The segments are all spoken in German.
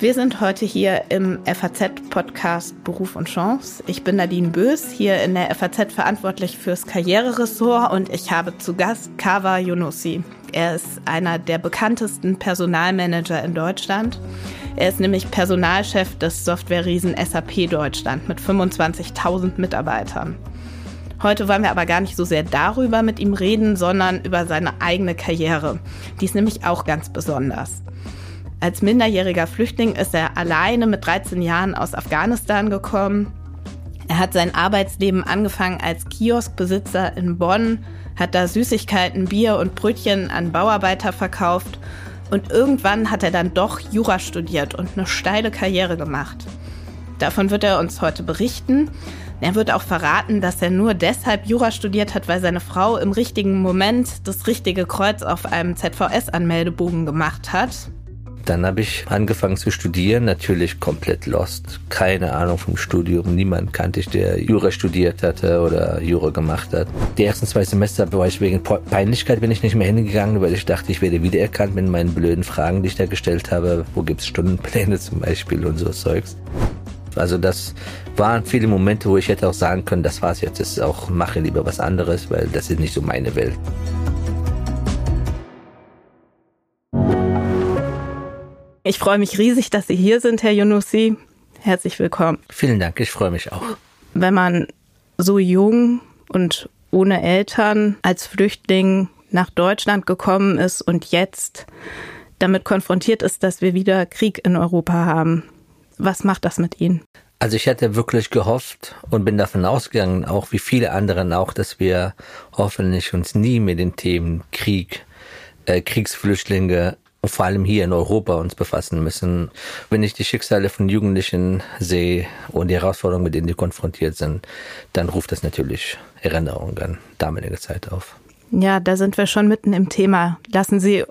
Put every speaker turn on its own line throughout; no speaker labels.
Wir sind heute hier im FAZ-Podcast Beruf und Chance. Ich bin Nadine Bös, hier in der FAZ verantwortlich fürs Karriereressort und ich habe zu Gast Kawa Yunusi. Er ist einer der bekanntesten Personalmanager in Deutschland. Er ist nämlich Personalchef des Software-Riesen SAP Deutschland mit 25.000 Mitarbeitern. Heute wollen wir aber gar nicht so sehr darüber mit ihm reden, sondern über seine eigene Karriere. Die ist nämlich auch ganz besonders. Als minderjähriger Flüchtling ist er alleine mit 13 Jahren aus Afghanistan gekommen. Er hat sein Arbeitsleben angefangen als Kioskbesitzer in Bonn, hat da Süßigkeiten, Bier und Brötchen an Bauarbeiter verkauft und irgendwann hat er dann doch Jura studiert und eine steile Karriere gemacht. Davon wird er uns heute berichten. Er wird auch verraten, dass er nur deshalb Jura studiert hat, weil seine Frau im richtigen Moment das richtige Kreuz auf einem ZVS-Anmeldebogen gemacht hat.
Dann habe ich angefangen zu studieren, natürlich komplett lost. Keine Ahnung vom Studium. Niemand kannte ich, der Jura studiert hatte oder Jura gemacht hat. Die ersten zwei Semester war ich wegen Peinlichkeit bin ich nicht mehr hingegangen, weil ich dachte, ich werde wiedererkannt mit meinen blöden Fragen, die ich da gestellt habe. Wo gibt es Stundenpläne zum Beispiel und so Zeugs. Also das waren viele Momente, wo ich hätte auch sagen können, das war's jetzt, das ist auch, mache lieber was anderes, weil das ist nicht so meine Welt.
Ich freue mich riesig, dass Sie hier sind, Herr Yunusi. Herzlich willkommen.
Vielen Dank, ich freue mich auch.
Wenn man so jung und ohne Eltern als Flüchtling nach Deutschland gekommen ist und jetzt damit konfrontiert ist, dass wir wieder Krieg in Europa haben, was macht das mit Ihnen?
Also ich hätte wirklich gehofft und bin davon ausgegangen, auch wie viele anderen auch, dass wir hoffentlich uns nie mit den Themen Krieg, äh, Kriegsflüchtlinge vor allem hier in Europa uns befassen müssen. Wenn ich die Schicksale von Jugendlichen sehe und die Herausforderungen, mit denen die konfrontiert sind, dann ruft das natürlich Erinnerungen an damalige Zeit auf.
Ja, da sind wir schon mitten im Thema. Lassen Sie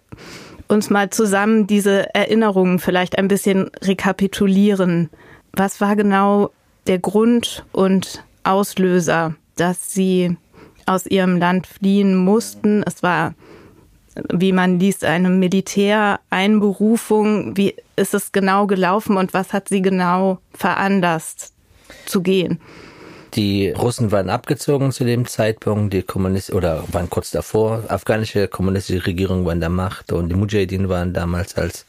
uns mal zusammen diese Erinnerungen vielleicht ein bisschen rekapitulieren. Was war genau der Grund und Auslöser, dass Sie aus Ihrem Land fliehen mussten? Es war wie man liest, eine Militäreinberufung. Wie ist es genau gelaufen und was hat sie genau veranlasst zu gehen?
Die Russen waren abgezogen zu dem Zeitpunkt, die Kommunisten oder waren kurz davor. Afghanische kommunistische Regierung war in der Macht und die Mujahideen waren damals als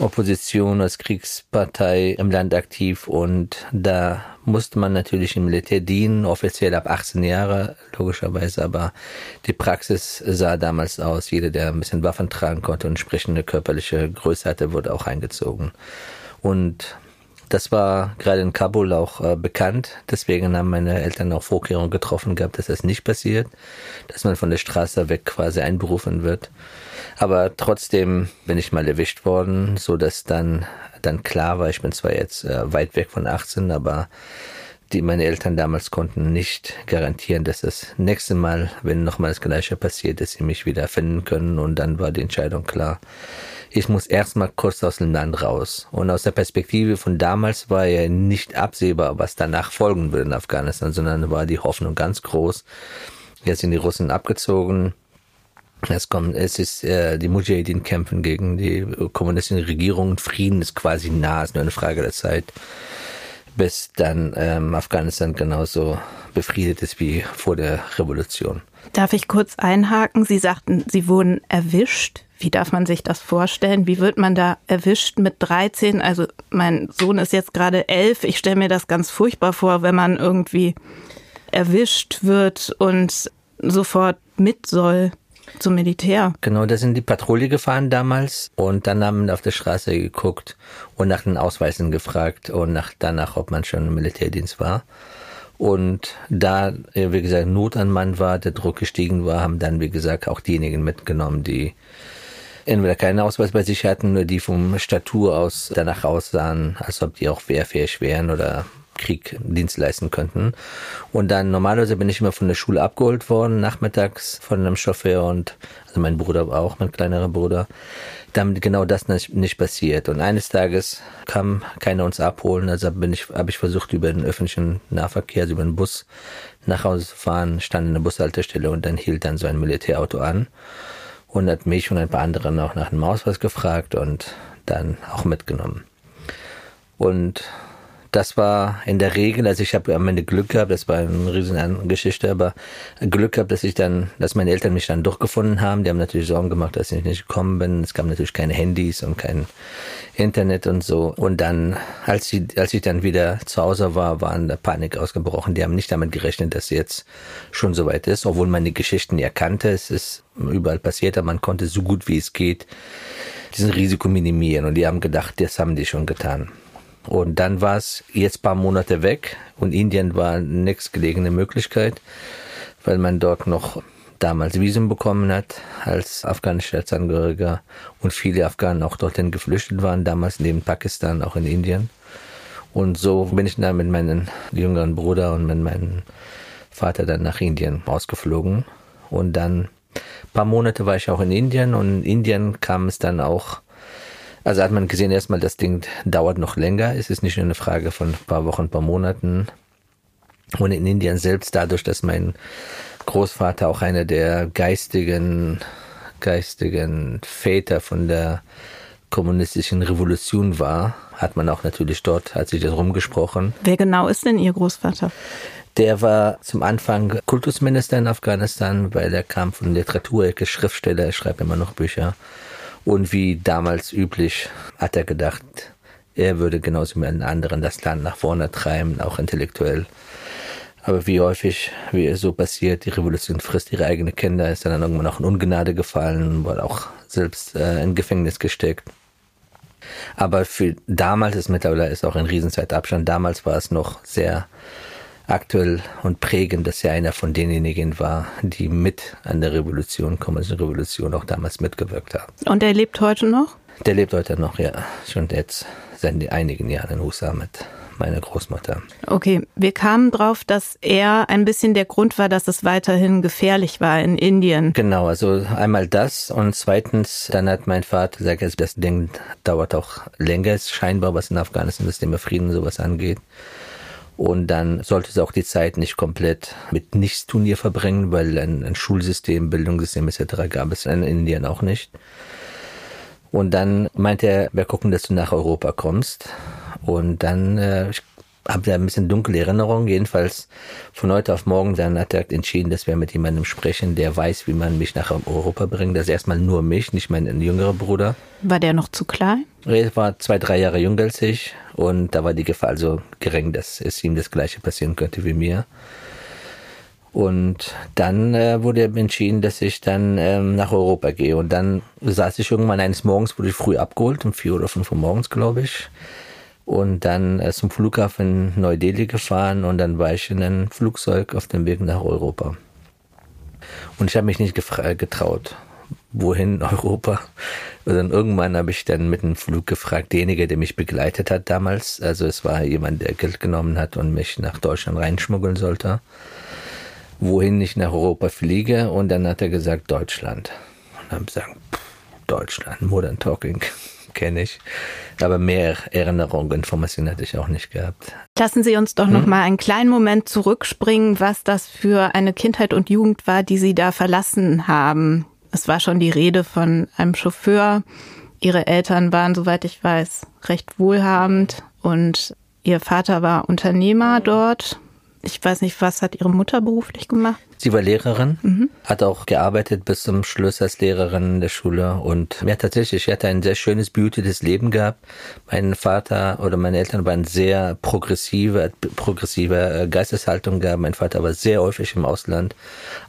Opposition, als Kriegspartei im Land aktiv und da musste man natürlich im Militär dienen, offiziell ab 18 Jahre, logischerweise, aber die Praxis sah damals aus, jeder, der ein bisschen Waffen tragen konnte und entsprechende körperliche Größe hatte, wurde auch eingezogen. Und das war gerade in Kabul auch äh, bekannt. Deswegen haben meine Eltern auch Vorkehrungen getroffen gehabt, dass das nicht passiert, dass man von der Straße weg quasi einberufen wird. Aber trotzdem bin ich mal erwischt worden, so dass dann dann klar war, ich bin zwar jetzt äh, weit weg von 18, aber die meine Eltern damals konnten nicht garantieren, dass das nächste Mal, wenn nochmal das Gleiche passiert, dass sie mich wieder finden können. Und dann war die Entscheidung klar. Ich muss erstmal kurz aus dem Land raus. Und aus der Perspektive von damals war ja nicht absehbar, was danach folgen würde in Afghanistan, sondern war die Hoffnung ganz groß. Jetzt sind die Russen abgezogen. Es kommt, es ist, äh, die Mujahideen kämpfen gegen die kommunistische Regierung. Frieden ist quasi nah, ist nur eine Frage der Zeit, bis dann ähm, Afghanistan genauso befriedet ist wie vor der Revolution.
Darf ich kurz einhaken? Sie sagten, Sie wurden erwischt. Wie darf man sich das vorstellen? Wie wird man da erwischt mit 13? Also mein Sohn ist jetzt gerade elf. Ich stelle mir das ganz furchtbar vor, wenn man irgendwie erwischt wird und sofort mit soll zum Militär.
Genau, da sind die Patrouille gefahren damals und dann haben auf der Straße geguckt und nach den Ausweisen gefragt und nach, danach, ob man schon im Militärdienst war. Und da, wie gesagt, Not an Mann war, der Druck gestiegen war, haben dann, wie gesagt, auch diejenigen mitgenommen, die entweder keinen Ausweis bei sich hatten oder die vom Statur aus danach aussahen, als ob die auch wehrfähig wären oder Krieg Dienst leisten könnten. Und dann normalerweise bin ich immer von der Schule abgeholt worden, nachmittags von einem Chauffeur und also mein Bruder auch, mein kleinerer Bruder. Damit genau das nicht passiert. Und eines Tages kam keiner uns abholen, also bin ich, habe ich versucht, über den öffentlichen Nahverkehr, also über den Bus nach Hause zu fahren, stand in der Bushaltestelle und dann hielt dann so ein Militärauto an und hat mich und ein paar andere noch nach einem Ausweis gefragt und dann auch mitgenommen. Und das war in der Regel, also ich habe am Ende Glück gehabt, das war eine riesen Geschichte, aber Glück gehabt, dass ich dann, dass meine Eltern mich dann durchgefunden haben. Die haben natürlich Sorgen gemacht, dass ich nicht gekommen bin. Es gab natürlich keine Handys und kein Internet und so. Und dann, als ich, als ich dann wieder zu Hause war, waren da Panik ausgebrochen. Die haben nicht damit gerechnet, dass jetzt schon so weit ist, obwohl man die Geschichten ja kannte. Es ist überall passiert, aber man konnte so gut wie es geht diesen Risiko minimieren. Und die haben gedacht, das haben die schon getan. Und dann war es jetzt paar Monate weg und Indien war nächstgelegene Möglichkeit, weil man dort noch damals Visum bekommen hat als afghanischer Staatsangehöriger und viele Afghanen auch dorthin geflüchtet waren, damals neben Pakistan auch in Indien. Und so bin ich dann mit meinem jüngeren Bruder und mit meinem Vater dann nach Indien ausgeflogen. Und dann paar Monate war ich auch in Indien und in Indien kam es dann auch also hat man gesehen, erstmal, das Ding dauert noch länger. Es ist nicht nur eine Frage von ein paar Wochen, ein paar Monaten. Und in Indien selbst, dadurch, dass mein Großvater auch einer der geistigen, geistigen Väter von der kommunistischen Revolution war, hat man auch natürlich dort, hat sich das rumgesprochen.
Wer genau ist denn Ihr Großvater?
Der war zum Anfang Kultusminister in Afghanistan, weil er kam von Literaturecke, Schriftsteller, er schreibt immer noch Bücher. Und wie damals üblich hat er gedacht, er würde genauso wie einen anderen das Land nach vorne treiben, auch intellektuell. Aber wie häufig, wie es so passiert, die Revolution frisst ihre eigenen Kinder, ist dann irgendwann auch in Ungnade gefallen, wurde auch selbst äh, in Gefängnis gesteckt. Aber für damals ist mittlerweile ist auch ein Riesenzeitabstand. Damals war es noch sehr aktuell und prägend, dass er einer von denjenigen war, die mit an der Revolution, kommunistischen Revolution auch damals mitgewirkt haben.
Und er lebt heute noch?
Der lebt heute noch, ja. Schon jetzt seit einigen Jahren in USA mit meiner Großmutter.
Okay, wir kamen drauf, dass er ein bisschen der Grund war, dass es weiterhin gefährlich war in Indien.
Genau, also einmal das und zweitens, dann hat mein Vater gesagt, das Ding dauert auch länger, ist scheinbar, was in Afghanistan das Thema Frieden sowas angeht. Und dann sollte es auch die Zeit nicht komplett mit Nichtstun hier verbringen, weil ein, ein Schulsystem, Bildungssystem etc. gab es in Indien auch nicht. Und dann meinte er, wir gucken, dass du nach Europa kommst. Und dann, äh, ich habe da ein bisschen dunkle Erinnerungen. Jedenfalls von heute auf morgen dann hat er entschieden, dass wir mit jemandem sprechen, der weiß, wie man mich nach Europa bringt. Das ist erstmal nur mich, nicht mein jüngerer Bruder.
War der noch zu klein?
Er war zwei, drei Jahre jünger als ich und da war die Gefahr also gering, dass es ihm das Gleiche passieren könnte wie mir. Und dann äh, wurde entschieden, dass ich dann ähm, nach Europa gehe. Und dann saß ich irgendwann eines Morgens, wurde ich früh abgeholt, um vier oder fünf Uhr morgens, glaube ich. Und dann äh, zum Flughafen Neu-Delhi gefahren und dann war ich in einem Flugzeug auf dem Weg nach Europa. Und ich habe mich nicht getraut wohin Europa. Und dann irgendwann habe ich dann mit dem Flug gefragt, derjenige, der mich begleitet hat damals, also es war jemand, der Geld genommen hat und mich nach Deutschland reinschmuggeln sollte, wohin ich nach Europa fliege. Und dann hat er gesagt, Deutschland. Und dann habe ich gesagt, Deutschland, Modern Talking kenne ich. Aber mehr Erinnerungen, Informationen hatte ich auch nicht gehabt.
Lassen Sie uns doch hm? noch mal einen kleinen Moment zurückspringen, was das für eine Kindheit und Jugend war, die Sie da verlassen haben. Es war schon die Rede von einem Chauffeur. Ihre Eltern waren, soweit ich weiß, recht wohlhabend und ihr Vater war Unternehmer dort. Ich weiß nicht, was hat Ihre Mutter beruflich gemacht?
Sie war Lehrerin, mhm. hat auch gearbeitet bis zum Schluss als Lehrerin in der Schule und ja tatsächlich, ich hatte ein sehr schönes, behütetes Leben gehabt. Mein Vater oder meine Eltern waren sehr progressive, progressive äh, Geisteshaltung gehabt. Mein Vater war sehr häufig im Ausland,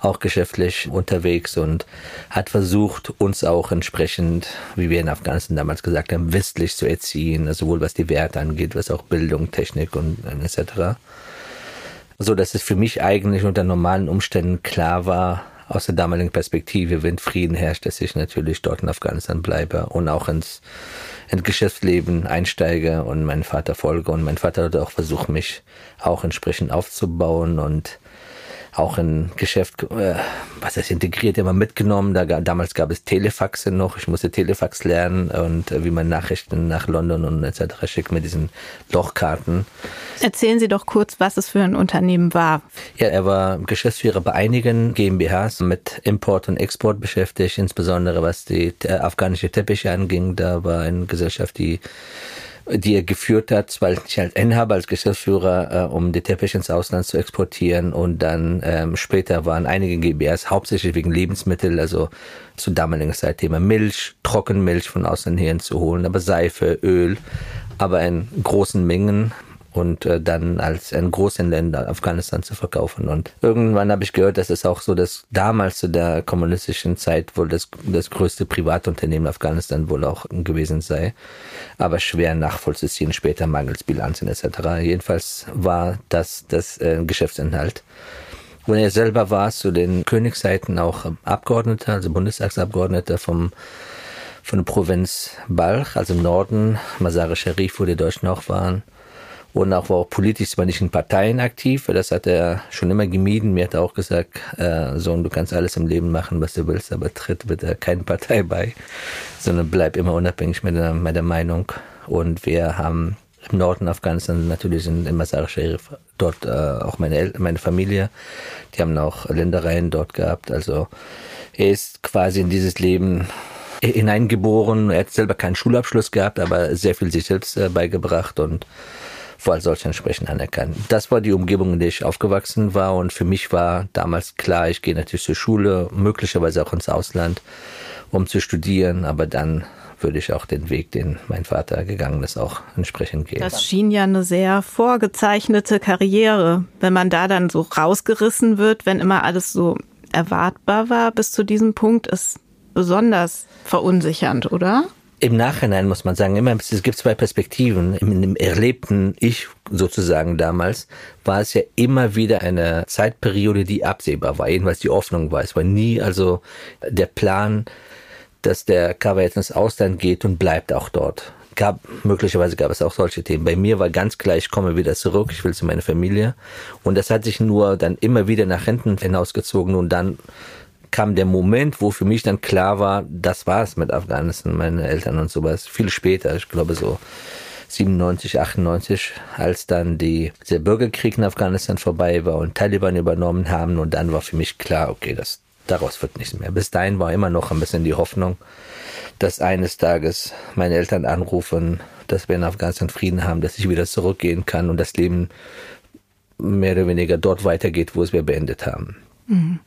auch geschäftlich unterwegs und hat versucht, uns auch entsprechend, wie wir in Afghanistan damals gesagt haben, westlich zu erziehen, sowohl was die Werte angeht, was auch Bildung, Technik und etc so dass es für mich eigentlich unter normalen Umständen klar war, aus der damaligen Perspektive, wenn Frieden herrscht, dass ich natürlich dort in Afghanistan bleibe und auch ins, ins Geschäftsleben einsteige und meinen Vater folge. Und mein Vater hat auch versucht, mich auch entsprechend aufzubauen und auch ein Geschäft, äh, was heißt integriert, immer mitgenommen. Da, damals gab es Telefaxe noch. Ich musste Telefax lernen und äh, wie man Nachrichten nach London und etc. schickt mit diesen Lochkarten.
Erzählen Sie doch kurz, was es für ein Unternehmen war.
Ja, er war Geschäftsführer bei einigen GmbHs mit Import und Export beschäftigt, insbesondere was die äh, afghanische Teppiche anging. Da war eine Gesellschaft, die die er geführt hat, weil ich als Inhaber, als Geschäftsführer, äh, um die Teppich ins Ausland zu exportieren und dann ähm, später waren einige GBRs hauptsächlich wegen Lebensmittel, also zu damaligen Zeit Thema Milch, Trockenmilch von Ausland hierhin zu holen, aber Seife, Öl, aber in großen Mengen und äh, dann als ein Großhändler Afghanistan zu verkaufen. Und irgendwann habe ich gehört, dass es auch so, dass damals zu der kommunistischen Zeit wohl das, das größte Privatunternehmen Afghanistan wohl auch gewesen sei, aber schwer nachvollziehen später mangels Bilanzen etc. Jedenfalls war das das äh, Geschäftsinhalt. Und er selber war zu den Königszeiten auch Abgeordneter, also Bundestagsabgeordneter vom von der Provinz Balch, also im Norden, Masar Sharif, wo die Deutschen auch waren und auch war auch politisch nicht in Parteien aktiv, das hat er schon immer gemieden. Mir hat er auch gesagt, äh, Sohn, du kannst alles im Leben machen, was du willst, aber tritt bitte keine Partei bei, sondern bleib immer unabhängig mit der, mit der Meinung. Und wir haben im Norden Afghanistan natürlich in, in Masar Sharif dort äh, auch meine, El meine Familie. Die haben auch Ländereien dort gehabt. Also er ist quasi in dieses Leben hineingeboren. Er hat selber keinen Schulabschluss gehabt, aber sehr viel sich selbst äh, beigebracht und als solch entsprechend anerkannt. Das war die Umgebung, in der ich aufgewachsen war und für mich war damals klar, ich gehe natürlich zur Schule, möglicherweise auch ins Ausland, um zu studieren, aber dann würde ich auch den Weg, den mein Vater gegangen ist, auch entsprechend gehen.
Das schien ja eine sehr vorgezeichnete Karriere. Wenn man da dann so rausgerissen wird, wenn immer alles so erwartbar war bis zu diesem Punkt, ist besonders verunsichernd, oder?
Im Nachhinein muss man sagen, immer, es gibt zwei Perspektiven. Im, Im erlebten Ich sozusagen damals war es ja immer wieder eine Zeitperiode, die absehbar war. Jedenfalls die Hoffnung war. Es war nie also der Plan, dass der Cover jetzt ins Ausland geht und bleibt auch dort. Gab, möglicherweise gab es auch solche Themen. Bei mir war ganz klar, ich komme wieder zurück, ich will zu meiner Familie. Und das hat sich nur dann immer wieder nach hinten hinausgezogen und dann kam der Moment, wo für mich dann klar war, das war's mit Afghanistan, meine Eltern und sowas. Viel später, ich glaube so 97, 98, als dann die, der Bürgerkrieg in Afghanistan vorbei war und Taliban übernommen haben und dann war für mich klar, okay, das, daraus wird nichts mehr. Bis dahin war immer noch ein bisschen die Hoffnung, dass eines Tages meine Eltern anrufen, dass wir in Afghanistan Frieden haben, dass ich wieder zurückgehen kann und das Leben mehr oder weniger dort weitergeht, wo es wir beendet haben.
Mhm.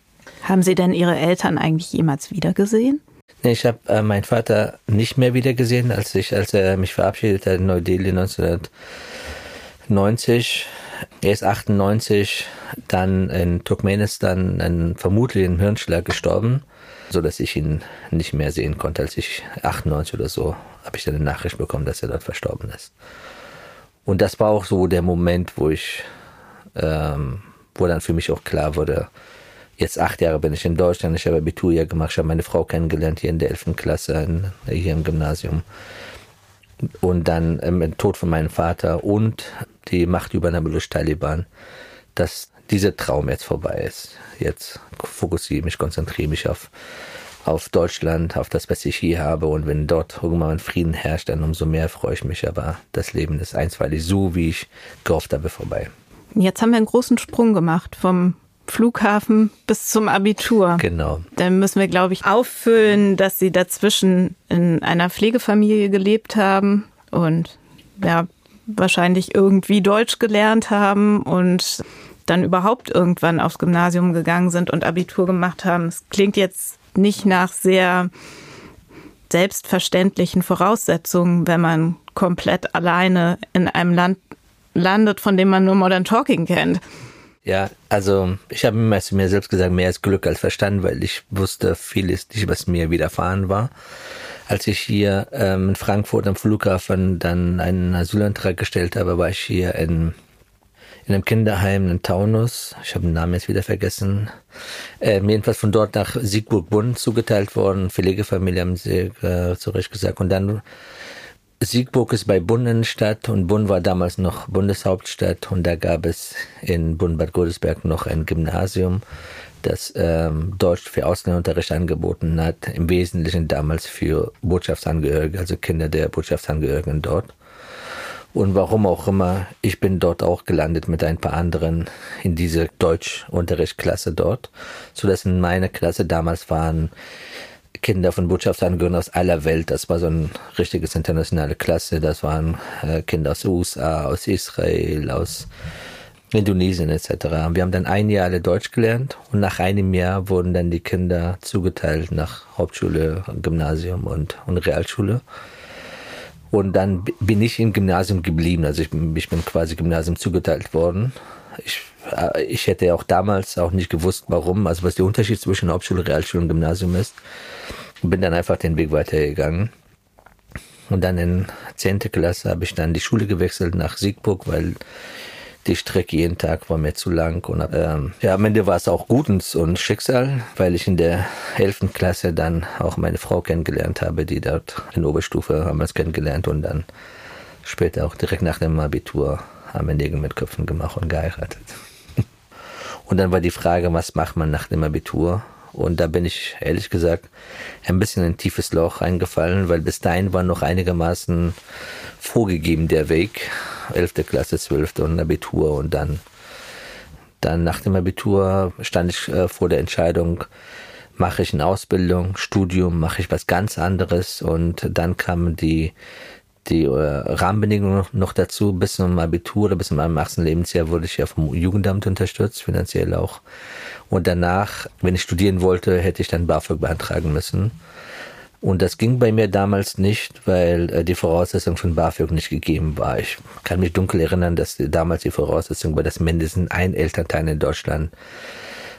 Haben Sie denn Ihre Eltern eigentlich jemals wiedergesehen?
Ich habe äh, meinen Vater nicht mehr wiedergesehen, als ich, als er mich verabschiedet hat in Neu-Delhi 1990. Er ist 98 dann in Turkmenistan einen vermutlichen Hirnschlag gestorben, so dass ich ihn nicht mehr sehen konnte. Als ich 98 oder so habe ich dann eine Nachricht bekommen, dass er dort verstorben ist. Und das war auch so der Moment, wo ich, ähm, wo dann für mich auch klar wurde, Jetzt acht Jahre bin ich in Deutschland. Ich habe Abitur hier gemacht. Ich habe meine Frau kennengelernt hier in der 11. Klasse hier im Gymnasium. Und dann ähm, der Tod von meinem Vater und die Machtübernahme durch Taliban, dass dieser Traum jetzt vorbei ist. Jetzt fokussiere mich, konzentriere mich auf, auf Deutschland, auf das, was ich hier habe. Und wenn dort irgendwann Frieden herrscht, dann umso mehr freue ich mich. Aber das Leben ist einstweilig so, wie ich gehofft habe, vorbei.
Jetzt haben wir einen großen Sprung gemacht vom Flughafen bis zum Abitur.
Genau.
Dann müssen wir, glaube ich, auffüllen, dass sie dazwischen in einer Pflegefamilie gelebt haben und ja, wahrscheinlich irgendwie Deutsch gelernt haben und dann überhaupt irgendwann aufs Gymnasium gegangen sind und Abitur gemacht haben. Es klingt jetzt nicht nach sehr selbstverständlichen Voraussetzungen, wenn man komplett alleine in einem Land landet, von dem man nur Modern Talking kennt.
Ja, also ich habe immer zu mir selbst gesagt, mehr als Glück als Verstand, weil ich wusste vieles nicht, was mir widerfahren war. Als ich hier ähm, in Frankfurt am Flughafen dann einen Asylantrag gestellt habe, war ich hier in, in einem Kinderheim in Taunus. Ich habe den Namen jetzt wieder vergessen. Ähm, jedenfalls von dort nach Siegburg-Bund zugeteilt worden. Pflegefamilie haben sie äh, zurecht gesagt. Und dann Siegburg ist bei Bundesstadt und Bonn war damals noch Bundeshauptstadt und da gab es in Bonn-Bad Godesberg noch ein Gymnasium, das ähm, Deutsch für Ausländerunterricht angeboten hat, im Wesentlichen damals für Botschaftsangehörige, also Kinder der Botschaftsangehörigen dort. Und warum auch immer, ich bin dort auch gelandet mit ein paar anderen in diese Deutschunterrichtsklasse dort, so dass in meiner Klasse damals waren Kinder von Botschaftsangehörigen aus aller Welt. Das war so ein richtiges internationale Klasse. Das waren äh, Kinder aus USA, aus Israel, aus Indonesien etc. Wir haben dann ein Jahr alle Deutsch gelernt und nach einem Jahr wurden dann die Kinder zugeteilt nach Hauptschule, Gymnasium und, und Realschule. Und dann bin ich im Gymnasium geblieben. Also ich, ich bin quasi Gymnasium zugeteilt worden. Ich, ich hätte auch damals auch nicht gewusst, warum, also was der Unterschied zwischen Hauptschule, Realschule und Gymnasium ist. Bin dann einfach den Weg weitergegangen. Und dann in 10. Klasse habe ich dann die Schule gewechselt nach Siegburg, weil die Strecke jeden Tag war mir zu lang. Und ähm, ja, am Ende war es auch gut und, Schicksal, weil ich in der 11. Klasse dann auch meine Frau kennengelernt habe, die dort in Oberstufe haben wir es kennengelernt und dann später auch direkt nach dem Abitur haben wir Nägel mit Köpfen gemacht und geheiratet. Und dann war die Frage, was macht man nach dem Abitur? Und da bin ich ehrlich gesagt ein bisschen in ein tiefes Loch eingefallen, weil bis dahin war noch einigermaßen vorgegeben der Weg. 11. Klasse, 12. und Abitur und dann, dann nach dem Abitur stand ich äh, vor der Entscheidung, mache ich eine Ausbildung, Studium, mache ich was ganz anderes und dann kamen die die äh, Rahmenbedingungen noch dazu. Bis zum Abitur oder bis zu meinem 18. Lebensjahr wurde ich ja vom Jugendamt unterstützt, finanziell auch. Und danach, wenn ich studieren wollte, hätte ich dann BAföG beantragen müssen. Und das ging bei mir damals nicht, weil äh, die Voraussetzung von BAföG nicht gegeben war. Ich kann mich dunkel erinnern, dass damals die Voraussetzung war, dass mindestens ein Elternteil in Deutschland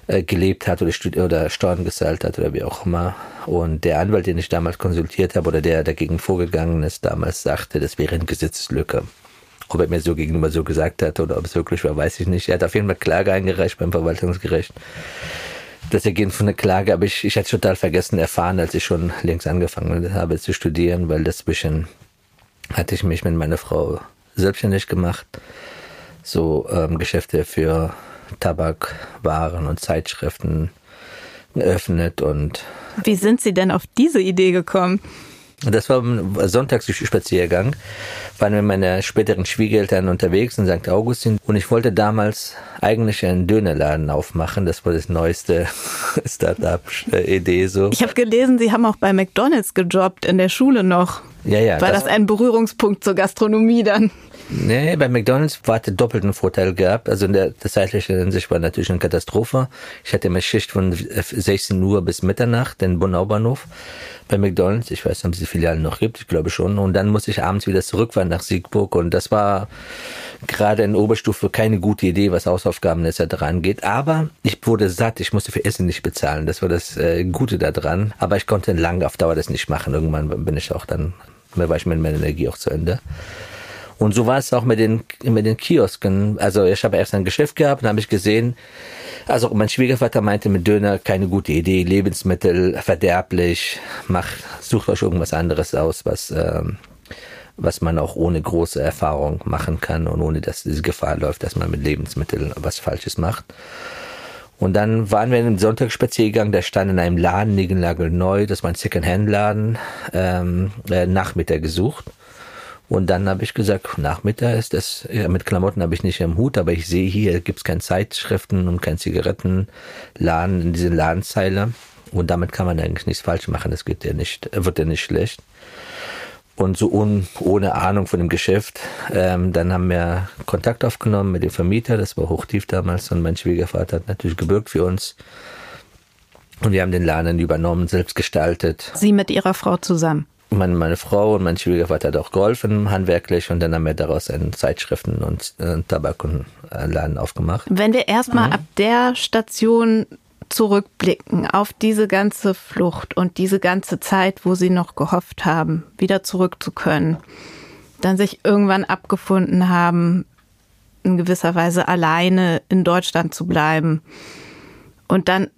äh, gelebt hat oder, oder Steuern gezahlt hat oder wie auch immer. Und der Anwalt, den ich damals konsultiert habe oder der dagegen vorgegangen ist, damals sagte, das wäre eine Gesetzeslücke. Ob er mir so gegenüber so gesagt hat oder ob es wirklich war, weiß ich nicht. Er hat auf jeden Fall Klage eingereicht beim Verwaltungsgericht. Das Ergehen von der Klage habe ich, ich hatte total vergessen erfahren, als ich schon längst angefangen habe zu studieren, weil dazwischen hatte ich mich mit meiner Frau selbstständig gemacht. So ähm, Geschäfte für Tabakwaren und Zeitschriften geöffnet und.
Wie sind Sie denn auf diese Idee gekommen?
Das war ein Sonntagsspaziergang. Waren mit meinen späteren Schwiegereltern unterwegs in St. Augustin und ich wollte damals eigentlich einen Dönerladen aufmachen. Das war das neueste Start-up-Idee so.
Ich habe gelesen, Sie haben auch bei McDonald's gejobbt in der Schule noch.
Ja, ja.
War das, das ein Berührungspunkt zur Gastronomie dann?
Nee, bei McDonalds war der doppelten Vorteil gehabt. Also in der, zeitlichen Hinsicht war natürlich eine Katastrophe. Ich hatte immer Schicht von 16 Uhr bis Mitternacht in Bonn Bahnhof bei McDonalds. Ich weiß nicht, ob es die Filialen noch gibt, ich glaube schon. Und dann musste ich abends wieder zurückfahren nach Siegburg. Und das war gerade in Oberstufe keine gute Idee, was Hausaufgaben etc. angeht. Aber ich wurde satt, ich musste für Essen nicht bezahlen. Das war das äh, Gute daran. Aber ich konnte lange auf Dauer das nicht machen. Irgendwann bin ich auch dann, mir war ich mit meiner Energie auch zu Ende. Und so war es auch mit den, mit den Kiosken. Also ich habe erst ein Geschäft gehabt und habe ich gesehen, also mein Schwiegervater meinte mit Döner keine gute Idee, Lebensmittel verderblich, macht, sucht euch irgendwas anderes aus, was, ähm, was man auch ohne große Erfahrung machen kann und ohne dass diese Gefahr läuft, dass man mit Lebensmitteln was Falsches macht. Und dann waren wir in einem Sonntagsspaziergang, der stand in einem Laden, neu, das war ein Second-Hand-Laden, ähm, äh, Nachmittag gesucht. Und dann habe ich gesagt, Nachmittag ist das, ja, mit Klamotten habe ich nicht im Hut, aber ich sehe hier gibt es keine Zeitschriften und kein Zigarettenladen in diese Ladenzeile. Und damit kann man eigentlich nichts falsch machen, das geht ja nicht, wird ja nicht schlecht. Und so un, ohne Ahnung von dem Geschäft, ähm, dann haben wir Kontakt aufgenommen mit dem Vermieter, das war hochtief damals und mein Schwiegervater hat natürlich gebürgt für uns. Und wir haben den Laden übernommen, selbst gestaltet.
Sie mit Ihrer Frau zusammen?
meine, meine Frau und mein Schwiegervater hat auch geholfen, handwerklich, und dann haben wir daraus einen Zeitschriften und äh, Tabak und äh, Laden aufgemacht.
Wenn wir erstmal mhm. ab der Station zurückblicken auf diese ganze Flucht und diese ganze Zeit, wo sie noch gehofft haben, wieder zurück zu können, dann sich irgendwann abgefunden haben, in gewisser Weise alleine in Deutschland zu bleiben und dann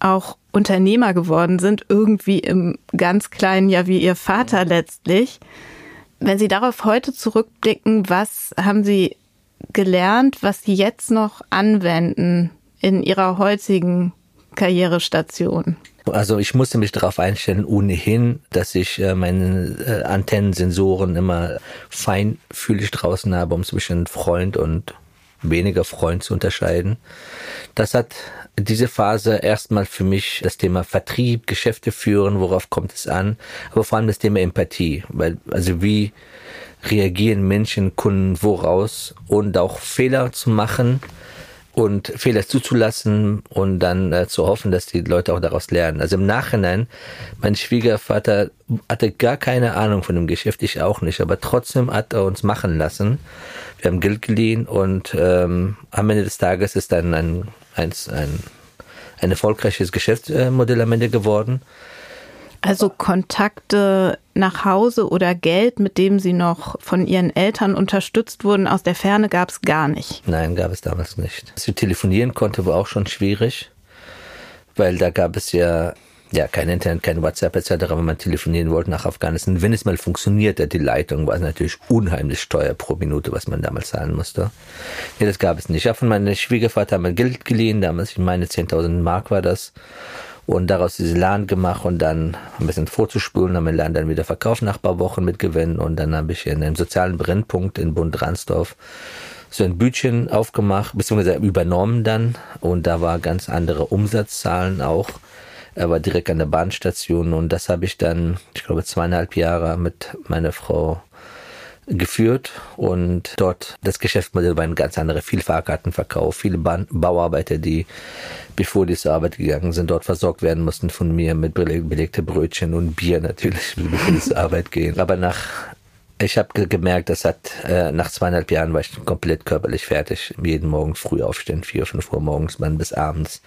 auch Unternehmer geworden sind, irgendwie im ganz kleinen, ja wie ihr Vater letztlich. Wenn Sie darauf heute zurückblicken, was haben Sie gelernt, was Sie jetzt noch anwenden in Ihrer heutigen Karrierestation?
Also ich musste mich darauf einstellen, ohnehin, dass ich äh, meine äh, Antennensensoren immer feinfühlig draußen habe, um zwischen Freund und weniger Freund zu unterscheiden. Das hat diese Phase erstmal für mich das Thema Vertrieb, Geschäfte führen, worauf kommt es an, aber vor allem das Thema Empathie, weil also wie reagieren Menschen, Kunden woraus und auch Fehler zu machen und Fehler zuzulassen und dann äh, zu hoffen, dass die Leute auch daraus lernen. Also im Nachhinein, mein Schwiegervater hatte gar keine Ahnung von dem Geschäft, ich auch nicht, aber trotzdem hat er uns machen lassen. Wir haben Geld geliehen und ähm, am Ende des Tages ist dann ein, ein, ein, ein erfolgreiches Geschäftsmodell am Ende geworden.
Also Kontakte nach Hause oder Geld, mit dem Sie noch von Ihren Eltern unterstützt wurden, aus der Ferne gab es gar nicht.
Nein, gab es damals nicht. Dass ich telefonieren konnte, war auch schon schwierig, weil da gab es ja ja, kein Internet, kein WhatsApp etc., wenn man telefonieren wollte nach Afghanistan. Wenn es mal funktionierte, die Leitung, war natürlich unheimlich teuer pro Minute, was man damals zahlen musste. Nee, das gab es nicht. Ich habe von meinem Schwiegervater mein Geld geliehen, damals, ich meine 10.000 Mark war das und daraus diese LAN gemacht und dann ein bisschen vorzuspulen, haben wir LAN dann wieder verkauft nach paar Wochen mit Gewinn und dann habe ich in einem sozialen Brennpunkt in Bund Ransdorf so ein Bütchen aufgemacht, beziehungsweise übernommen dann und da war ganz andere Umsatzzahlen auch. Er war direkt an der Bahnstation und das habe ich dann, ich glaube, zweieinhalb Jahre mit meiner Frau geführt und dort das Geschäftsmodell war ein ganz anderes. Viel Fahrkartenverkauf, viele Bauarbeiter, die bevor die zur Arbeit gegangen sind, dort versorgt werden mussten von mir mit belegte Brötchen und Bier natürlich, bevor die zur Arbeit gehen. Aber nach ich habe gemerkt, das hat äh, nach zweieinhalb Jahren war ich komplett körperlich fertig. Jeden Morgen früh aufstehen, vier, fünf Uhr morgens, man bis abends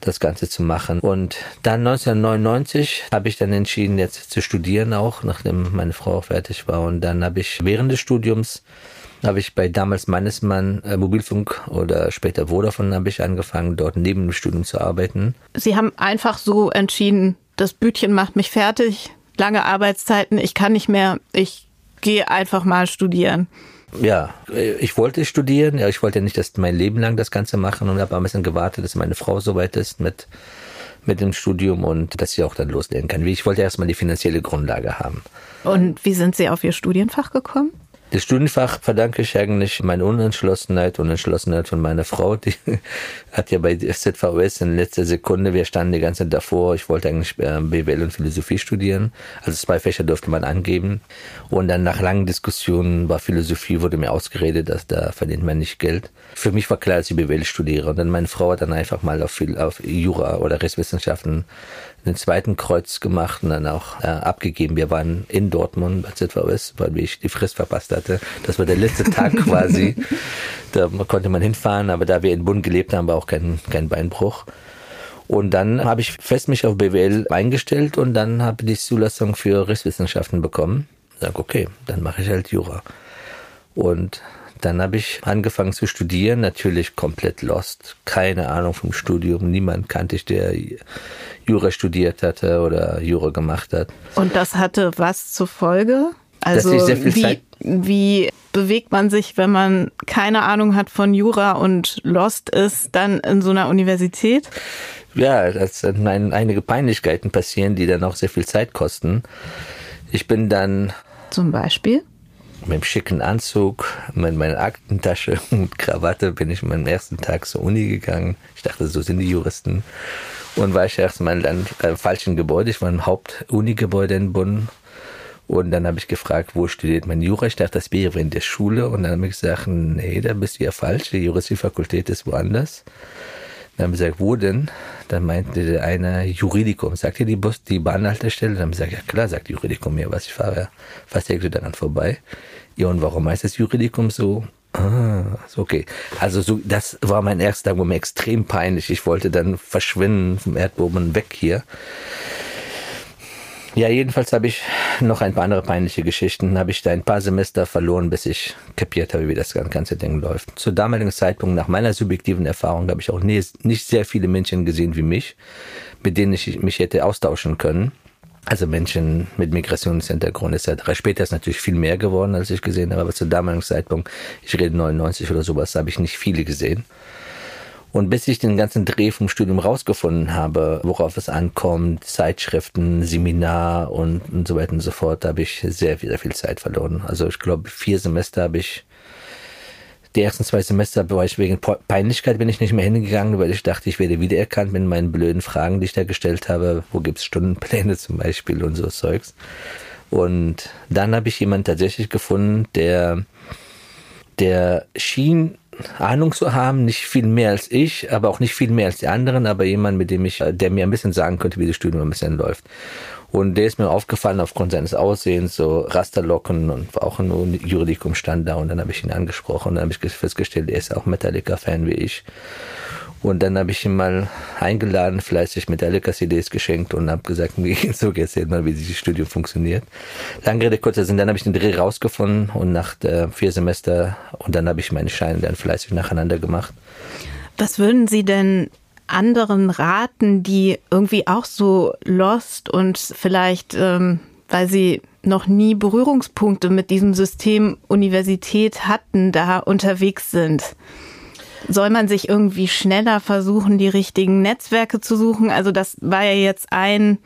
das Ganze zu machen. Und dann 1999 habe ich dann entschieden, jetzt zu studieren auch, nachdem meine Frau auch fertig war. Und dann habe ich während des Studiums habe ich bei damals Mannesmann äh, Mobilfunk oder später Vodafone habe ich angefangen, dort neben dem Studium zu arbeiten.
Sie haben einfach so entschieden, das Bütchen macht mich fertig, lange Arbeitszeiten, ich kann nicht mehr, ich gehe einfach mal studieren
ja, ich wollte studieren, ja, ich wollte nicht das mein Leben lang das Ganze machen und habe ein bisschen gewartet, dass meine Frau soweit ist mit mit dem Studium und dass sie auch dann loslegen kann. Ich wollte erstmal die finanzielle Grundlage haben.
Und wie sind Sie auf Ihr Studienfach gekommen?
Das Studienfach verdanke ich eigentlich meine Unentschlossenheit und Entschlossenheit von meiner Frau. Die hat ja bei SZVS in letzter Sekunde, wir standen die ganze Zeit davor, ich wollte eigentlich äh, BWL und Philosophie studieren. Also zwei Fächer durfte man angeben. Und dann nach langen Diskussionen war Philosophie, wurde mir ausgeredet, dass da verdient man nicht Geld. Für mich war klar, dass ich BWL studiere. Und dann meine Frau hat dann einfach mal auf, auf Jura oder Rechtswissenschaften den zweiten Kreuz gemacht und dann auch äh, abgegeben. Wir waren in Dortmund bei ZVS, weil ich die Frist verpasst hatte. Das war der letzte Tag quasi. Da konnte man hinfahren, aber da wir in Bund gelebt haben, war auch kein, kein Beinbruch. Und dann habe ich fest mich auf BWL eingestellt und dann habe ich die Zulassung für Rechtswissenschaften bekommen. Sag, okay, dann mache ich halt Jura. Und dann habe ich angefangen zu studieren, natürlich komplett lost, keine Ahnung vom Studium, niemand kannte ich, der Jura studiert hatte oder Jura gemacht hat.
Und das hatte was zur Folge? Also wie, wie bewegt man sich, wenn man keine Ahnung hat von Jura und lost ist, dann in so einer Universität?
Ja, das sind einige Peinlichkeiten passieren, die dann auch sehr viel Zeit kosten. Ich bin dann.
Zum Beispiel?
mit dem schicken Anzug, mit meiner Aktentasche und Krawatte bin ich meinem ersten Tag zur Uni gegangen. Ich dachte, so sind die Juristen. Und war ich erstmal dann im falschen Gebäude. Ich war im Haupt-Uni-Gebäude in Bonn. Und dann habe ich gefragt, wo studiert mein Jura? Ich dachte, das wäre in der Schule. Und dann habe ich gesagt, nee, da bist du ja falsch. Die Juristikfakultät ist woanders. Dann haben wir gesagt, wo denn? Dann meinte der eine Juridikum. Sagt ihr die Bus, die Bahnhaltestelle? Dann haben wir gesagt, ja klar, sagt Juridikum mir was. Ich fahre fast direkt daran vorbei. Ja, und warum heißt das Juridikum so? Ah, okay. Also so, das war mein erster Tag, wo mir extrem peinlich. Ich wollte dann verschwinden vom Erdboden weg hier. Ja, jedenfalls habe ich noch ein paar andere peinliche Geschichten. Habe ich da ein paar Semester verloren, bis ich kapiert habe, wie das ganze Ding läuft. Zu damaligen Zeitpunkt, nach meiner subjektiven Erfahrung, habe ich auch nie, nicht sehr viele Menschen gesehen wie mich, mit denen ich mich hätte austauschen können. Also Menschen mit Migrationshintergrund etc. Später ist natürlich viel mehr geworden, als ich gesehen habe, aber zu damaligen Zeitpunkt, ich rede 99 oder sowas, habe ich nicht viele gesehen. Und bis ich den ganzen Dreh vom Studium rausgefunden habe, worauf es ankommt, Zeitschriften, Seminar und, und so weiter und so fort, habe ich sehr, sehr viel Zeit verloren. Also ich glaube, vier Semester habe ich Die ersten zwei Semester war ich wegen Peinlichkeit bin ich nicht mehr hingegangen, weil ich dachte, ich werde wiedererkannt mit meinen blöden Fragen, die ich da gestellt habe. Wo gibt's Stundenpläne zum Beispiel und so Zeugs. Und dann habe ich jemanden tatsächlich gefunden, der, der schien Ahnung zu haben, nicht viel mehr als ich, aber auch nicht viel mehr als die anderen, aber jemand, mit dem ich, der mir ein bisschen sagen könnte, wie das Studium ein bisschen läuft. Und der ist mir aufgefallen aufgrund seines Aussehens, so Rasterlocken und auch ein Juridikum stand da und dann habe ich ihn angesprochen und dann habe ich festgestellt, er ist auch Metallica-Fan wie ich. Und dann habe ich ihn mal eingeladen, fleißig Metallica CDs geschenkt und habe gesagt, so erzähl mal, wie dieses Studium funktioniert. Lange Rede, kurzer Sinn, dann habe ich den Dreh rausgefunden und nach der vier Semester und dann habe ich meine Scheine dann fleißig nacheinander gemacht.
Was würden Sie denn anderen raten, die irgendwie auch so lost und vielleicht, ähm, weil sie noch nie Berührungspunkte mit diesem System Universität hatten, da unterwegs sind? Soll man sich irgendwie schneller versuchen, die richtigen Netzwerke zu suchen? Also das war ja jetzt ein,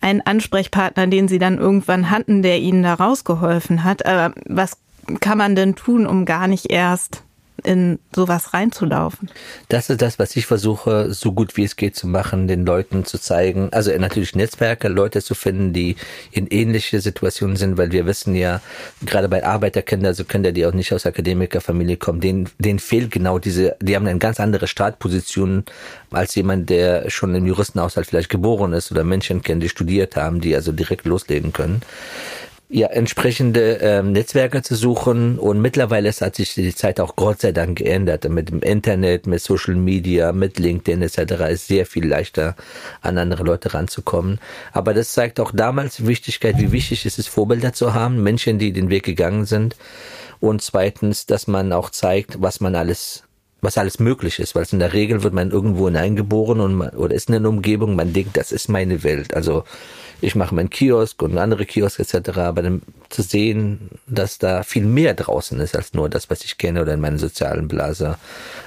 ein Ansprechpartner, den Sie dann irgendwann hatten, der Ihnen da rausgeholfen hat. Aber was kann man denn tun, um gar nicht erst in sowas reinzulaufen.
Das ist das, was ich versuche, so gut wie es geht zu machen, den Leuten zu zeigen. Also natürlich Netzwerke, Leute zu finden, die in ähnliche Situationen sind, weil wir wissen ja, gerade bei Arbeiterkindern, also Kinder, die auch nicht aus Akademikerfamilie kommen, denen, denen fehlt genau diese, die haben eine ganz andere Startposition als jemand, der schon im Juristenhaushalt vielleicht geboren ist oder Menschen kennt, die studiert haben, die also direkt loslegen können ja, entsprechende ähm, Netzwerke zu suchen. Und mittlerweile hat sich die Zeit auch Gott sei Dank geändert. Mit dem Internet, mit Social Media, mit LinkedIn etc. ist sehr viel leichter, an andere Leute ranzukommen. Aber das zeigt auch damals Wichtigkeit, wie wichtig es ist, Vorbilder zu haben, Menschen, die den Weg gegangen sind. Und zweitens, dass man auch zeigt, was man alles was alles möglich ist, weil in der Regel wird man irgendwo hineingeboren und man, oder ist in einer Umgebung, man denkt, das ist meine Welt. Also ich mache meinen Kiosk und andere Kiosk etc. Aber dann zu sehen, dass da viel mehr draußen ist als nur das, was ich kenne oder in meiner sozialen Blase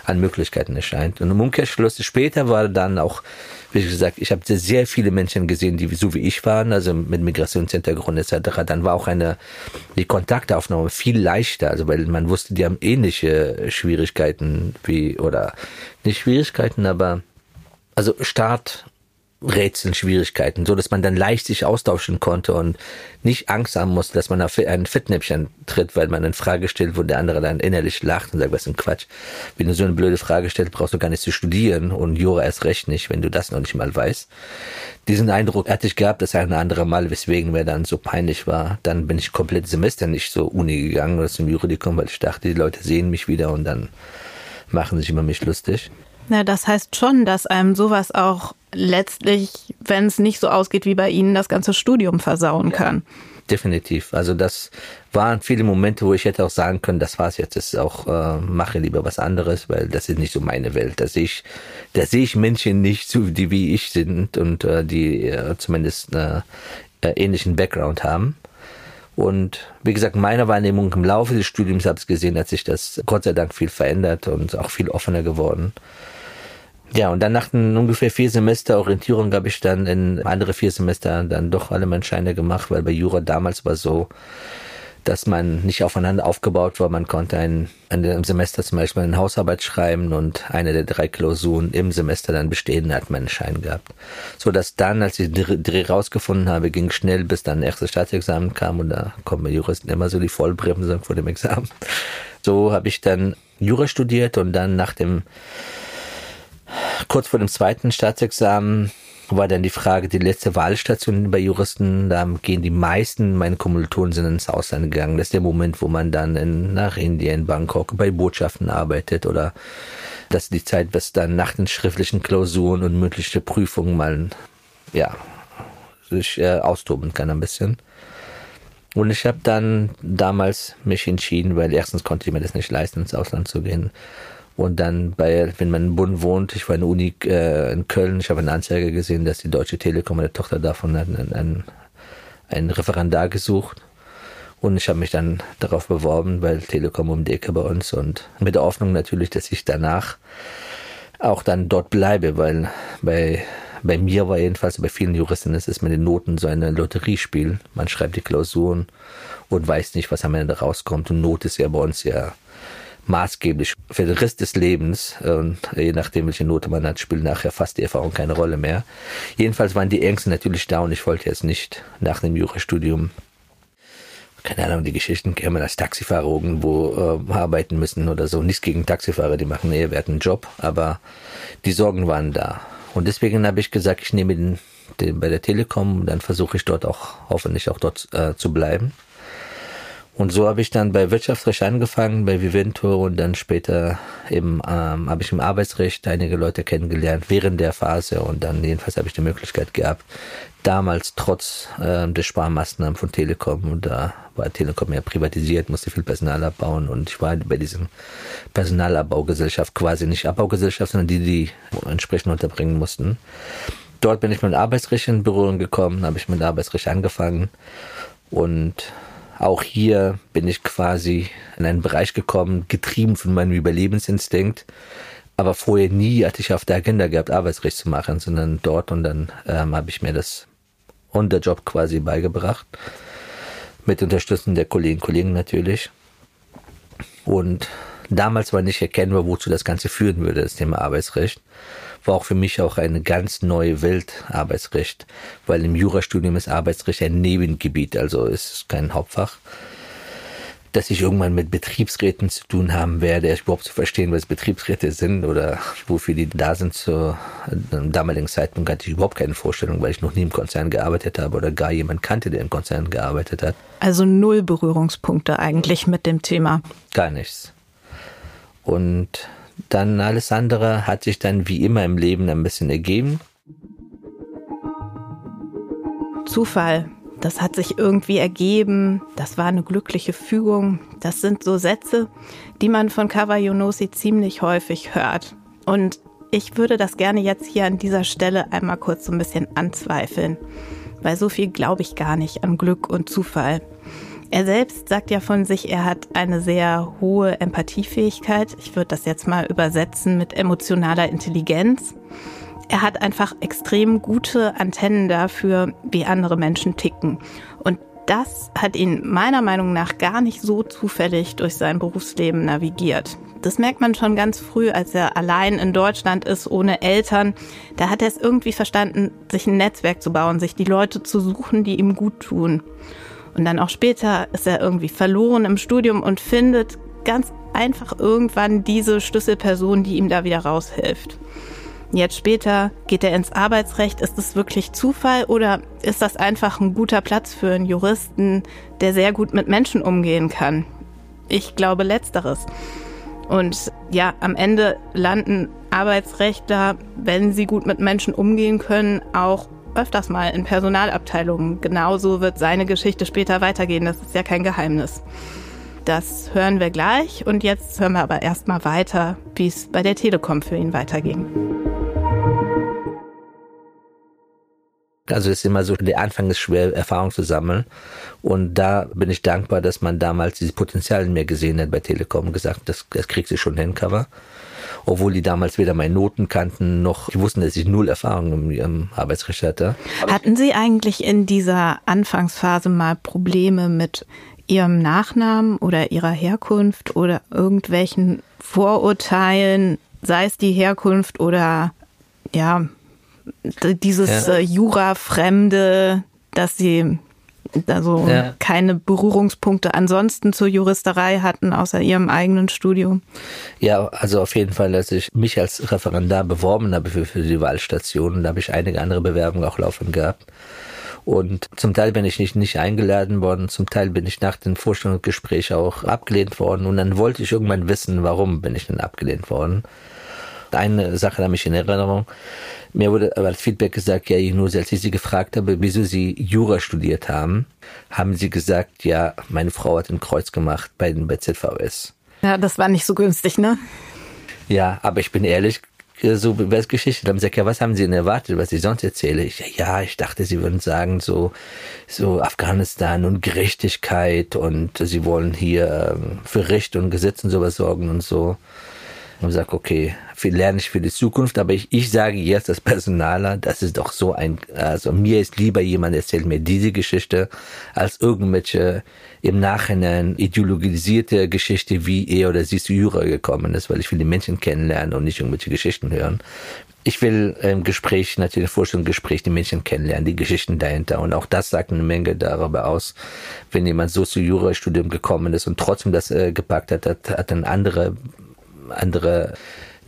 an Möglichkeiten erscheint. Und im Umkehrschluss später war dann auch, wie gesagt, ich habe sehr viele Menschen gesehen, die so wie ich waren, also mit Migrationshintergrund etc. Dann war auch eine die Kontaktaufnahme viel leichter, also weil man wusste, die haben ähnliche Schwierigkeiten wie oder nicht Schwierigkeiten, aber also Start Rätseln, Schwierigkeiten, so dass man dann leicht sich austauschen konnte und nicht Angst haben musste, dass man auf ein Fettnäpfchen tritt, weil man eine Frage stellt, wo der andere dann innerlich lacht und sagt, was ist ein Quatsch. Wenn du so eine blöde Frage stellst, brauchst du gar nicht zu studieren und Jura erst recht nicht, wenn du das noch nicht mal weißt. Diesen Eindruck hatte ich gehabt, das ein andere Mal, weswegen mir dann so peinlich war. Dann bin ich komplett Semester nicht so Uni gegangen oder zum Juridikum, weil ich dachte, die Leute sehen mich wieder und dann machen sich über mich lustig.
Na, das heißt schon, dass einem sowas auch letztlich, wenn es nicht so ausgeht wie bei Ihnen, das ganze Studium versauen kann.
Definitiv. Also das waren viele Momente, wo ich hätte auch sagen können, das war's jetzt, das ist auch äh, mache lieber was anderes, weil das ist nicht so meine Welt. Da sehe ich, da sehe ich Menschen nicht so, die wie ich sind und äh, die äh, zumindest äh, äh, ähnlichen Background haben. Und wie gesagt, meine Wahrnehmung im Laufe des Studiums habe ich gesehen, hat sich das Gott sei Dank viel verändert und auch viel offener geworden. Ja, und dann nach ungefähr vier Semester Orientierung habe ich dann in andere vier Semester dann doch alle meine Scheine gemacht, weil bei Jura damals war so, dass man nicht aufeinander aufgebaut war. Man konnte ein, im Semester zum Beispiel eine Hausarbeit schreiben und eine der drei Klausuren im Semester dann bestehen, hat man einen Schein gehabt. So dass dann, als ich den Dreh rausgefunden habe, ging schnell, bis dann erstes Staatsexamen kam und da kommen bei Juristen immer so die Vollbremse vor dem Examen. So habe ich dann Jura studiert und dann nach dem kurz vor dem zweiten Staatsexamen war dann die Frage, die letzte Wahlstation bei Juristen, da gehen die meisten meine Kommilitonen sind ins Ausland gegangen. Das ist der Moment, wo man dann in, nach Indien, Bangkok bei Botschaften arbeitet oder das ist die Zeit, was dann nach den schriftlichen Klausuren und mündlichen Prüfungen mal, ja, sich äh, austoben kann ein bisschen. Und ich habe dann damals mich entschieden, weil erstens konnte ich mir das nicht leisten, ins Ausland zu gehen. Und dann bei, wenn man in Bonn wohnt, ich war in der Uni äh, in Köln, ich habe eine Anzeige gesehen, dass die Deutsche Telekom, meine Tochter davon einen, einen, einen Referendar gesucht. Und ich habe mich dann darauf beworben, weil Telekom um die Ecke bei uns und mit der Hoffnung natürlich, dass ich danach auch dann dort bleibe, weil bei, bei mir war jedenfalls, bei vielen Juristen ist es mit den Noten so eine Lotteriespiel. Man schreibt die Klausuren und weiß nicht, was am Ende rauskommt. Und Not ist ja bei uns ja maßgeblich für den Rest des Lebens. Und je nachdem, welche Note man hat, spielt nachher fast die Erfahrung keine Rolle mehr. Jedenfalls waren die Ängste natürlich da und ich wollte jetzt nicht nach dem Jurastudium keine Ahnung, die Geschichten kämen als Taxifahrer irgendwo äh, arbeiten müssen oder so. Nichts gegen Taxifahrer, die machen eher wert einen Job, aber die Sorgen waren da. Und deswegen habe ich gesagt, ich nehme den, den bei der Telekom und dann versuche ich dort auch, hoffentlich auch dort äh, zu bleiben. Und so habe ich dann bei Wirtschaftsrecht angefangen, bei Vivento und dann später eben ähm, habe ich im Arbeitsrecht einige Leute kennengelernt während der Phase und dann jedenfalls habe ich die Möglichkeit gehabt, damals trotz äh, der Sparmaßnahmen von Telekom und da war Telekom ja privatisiert, musste viel Personal abbauen und ich war bei diesem Personalabbaugesellschaft quasi nicht Abbaugesellschaft, sondern die, die entsprechend unterbringen mussten. Dort bin ich mit Arbeitsrecht in Berührung gekommen, habe ich mit Arbeitsrecht angefangen und auch hier bin ich quasi in einen Bereich gekommen, getrieben von meinem Überlebensinstinkt. Aber vorher nie hatte ich auf der Agenda gehabt, Arbeitsrecht zu machen, sondern dort und dann ähm, habe ich mir das on the job quasi beigebracht. Mit Unterstützung der Kolleginnen und Kollegen natürlich. Und damals war nicht erkennbar, wozu das Ganze führen würde, das Thema Arbeitsrecht war auch für mich auch eine ganz neue Welt Arbeitsrecht, weil im Jurastudium ist Arbeitsrecht ein Nebengebiet, also ist kein Hauptfach. Dass ich irgendwann mit Betriebsräten zu tun haben werde, überhaupt zu verstehen, was Betriebsräte sind oder wofür die da sind. Zu einem damaligen Zeitpunkt hatte ich überhaupt keine Vorstellung, weil ich noch nie im Konzern gearbeitet habe oder gar jemand kannte, der im Konzern gearbeitet hat.
Also null Berührungspunkte eigentlich mit dem Thema.
Gar nichts. Und dann alles andere hat sich dann wie immer im Leben ein bisschen ergeben.
Zufall, das hat sich irgendwie ergeben, das war eine glückliche Fügung. Das sind so Sätze, die man von Kavayonosi ziemlich häufig hört. Und ich würde das gerne jetzt hier an dieser Stelle einmal kurz so ein bisschen anzweifeln, weil so viel glaube ich gar nicht an Glück und Zufall. Er selbst sagt ja von sich, er hat eine sehr hohe Empathiefähigkeit. Ich würde das jetzt mal übersetzen mit emotionaler Intelligenz. Er hat einfach extrem gute Antennen dafür, wie andere Menschen ticken. Und das hat ihn meiner Meinung nach gar nicht so zufällig durch sein Berufsleben navigiert. Das merkt man schon ganz früh, als er allein in Deutschland ist, ohne Eltern. Da hat er es irgendwie verstanden, sich ein Netzwerk zu bauen, sich die Leute zu suchen, die ihm gut tun. Und dann auch später ist er irgendwie verloren im Studium und findet ganz einfach irgendwann diese Schlüsselperson, die ihm da wieder raushilft. Jetzt später geht er ins Arbeitsrecht. Ist das wirklich Zufall oder ist das einfach ein guter Platz für einen Juristen, der sehr gut mit Menschen umgehen kann? Ich glaube letzteres. Und ja, am Ende landen Arbeitsrechtler, wenn sie gut mit Menschen umgehen können, auch öfters mal in Personalabteilungen. Genauso wird seine Geschichte später weitergehen. Das ist ja kein Geheimnis. Das hören wir gleich und jetzt hören wir aber erstmal weiter, wie es bei der Telekom für ihn weiterging.
Also ist immer so, der Anfang ist schwer, Erfahrung zu sammeln. Und da bin ich dankbar, dass man damals dieses Potenzial in mir gesehen hat bei Telekom und gesagt, das, das kriegst du schon hin, Cover obwohl die damals weder meine Noten kannten, noch wussten, dass ich null Erfahrung im, im Arbeitsrecht hatte.
Hatten Sie eigentlich in dieser Anfangsphase mal Probleme mit Ihrem Nachnamen oder Ihrer Herkunft oder irgendwelchen Vorurteilen, sei es die Herkunft oder ja, dieses ja. Äh, Jura-Fremde, dass Sie also ja. keine Berührungspunkte ansonsten zur Juristerei hatten, außer ihrem eigenen Studium?
Ja, also auf jeden Fall, dass ich mich als Referendar beworben habe für, für die Wahlstation. Da habe ich einige andere Bewerbungen auch laufen gehabt. Und zum Teil bin ich nicht, nicht eingeladen worden, zum Teil bin ich nach dem Vorstellungsgespräch auch abgelehnt worden. Und dann wollte ich irgendwann wissen, warum bin ich denn abgelehnt worden. Eine Sache habe ich in Erinnerung. Mir wurde aber als Feedback gesagt, ja, nur als ich sie gefragt habe, wieso sie Jura studiert haben, haben sie gesagt, ja, meine Frau hat ein Kreuz gemacht bei, bei ZVS.
Ja, das war nicht so günstig, ne?
Ja, aber ich bin ehrlich, so über Geschichte. Dann gesagt, ja, was haben Sie denn erwartet, was ich sonst erzähle? Ich, ja, ich dachte, Sie würden sagen, so, so Afghanistan und Gerechtigkeit und Sie wollen hier ähm, für Recht und Gesetz und sowas sorgen und so. und sage, okay, viel lerne ich für die Zukunft, aber ich, ich sage jetzt als Personaler, das ist doch so ein, also mir ist lieber jemand erzählt mir diese Geschichte, als irgendwelche im Nachhinein ideologisierte Geschichte, wie er oder sie zu Jura gekommen ist, weil ich will die Menschen kennenlernen und nicht irgendwelche Geschichten hören. Ich will im Gespräch, natürlich im Gespräch die Menschen kennenlernen, die Geschichten dahinter. Und auch das sagt eine Menge darüber aus, wenn jemand so zu Jurastudium gekommen ist und trotzdem das äh, gepackt hat, hat, hat ein andere andere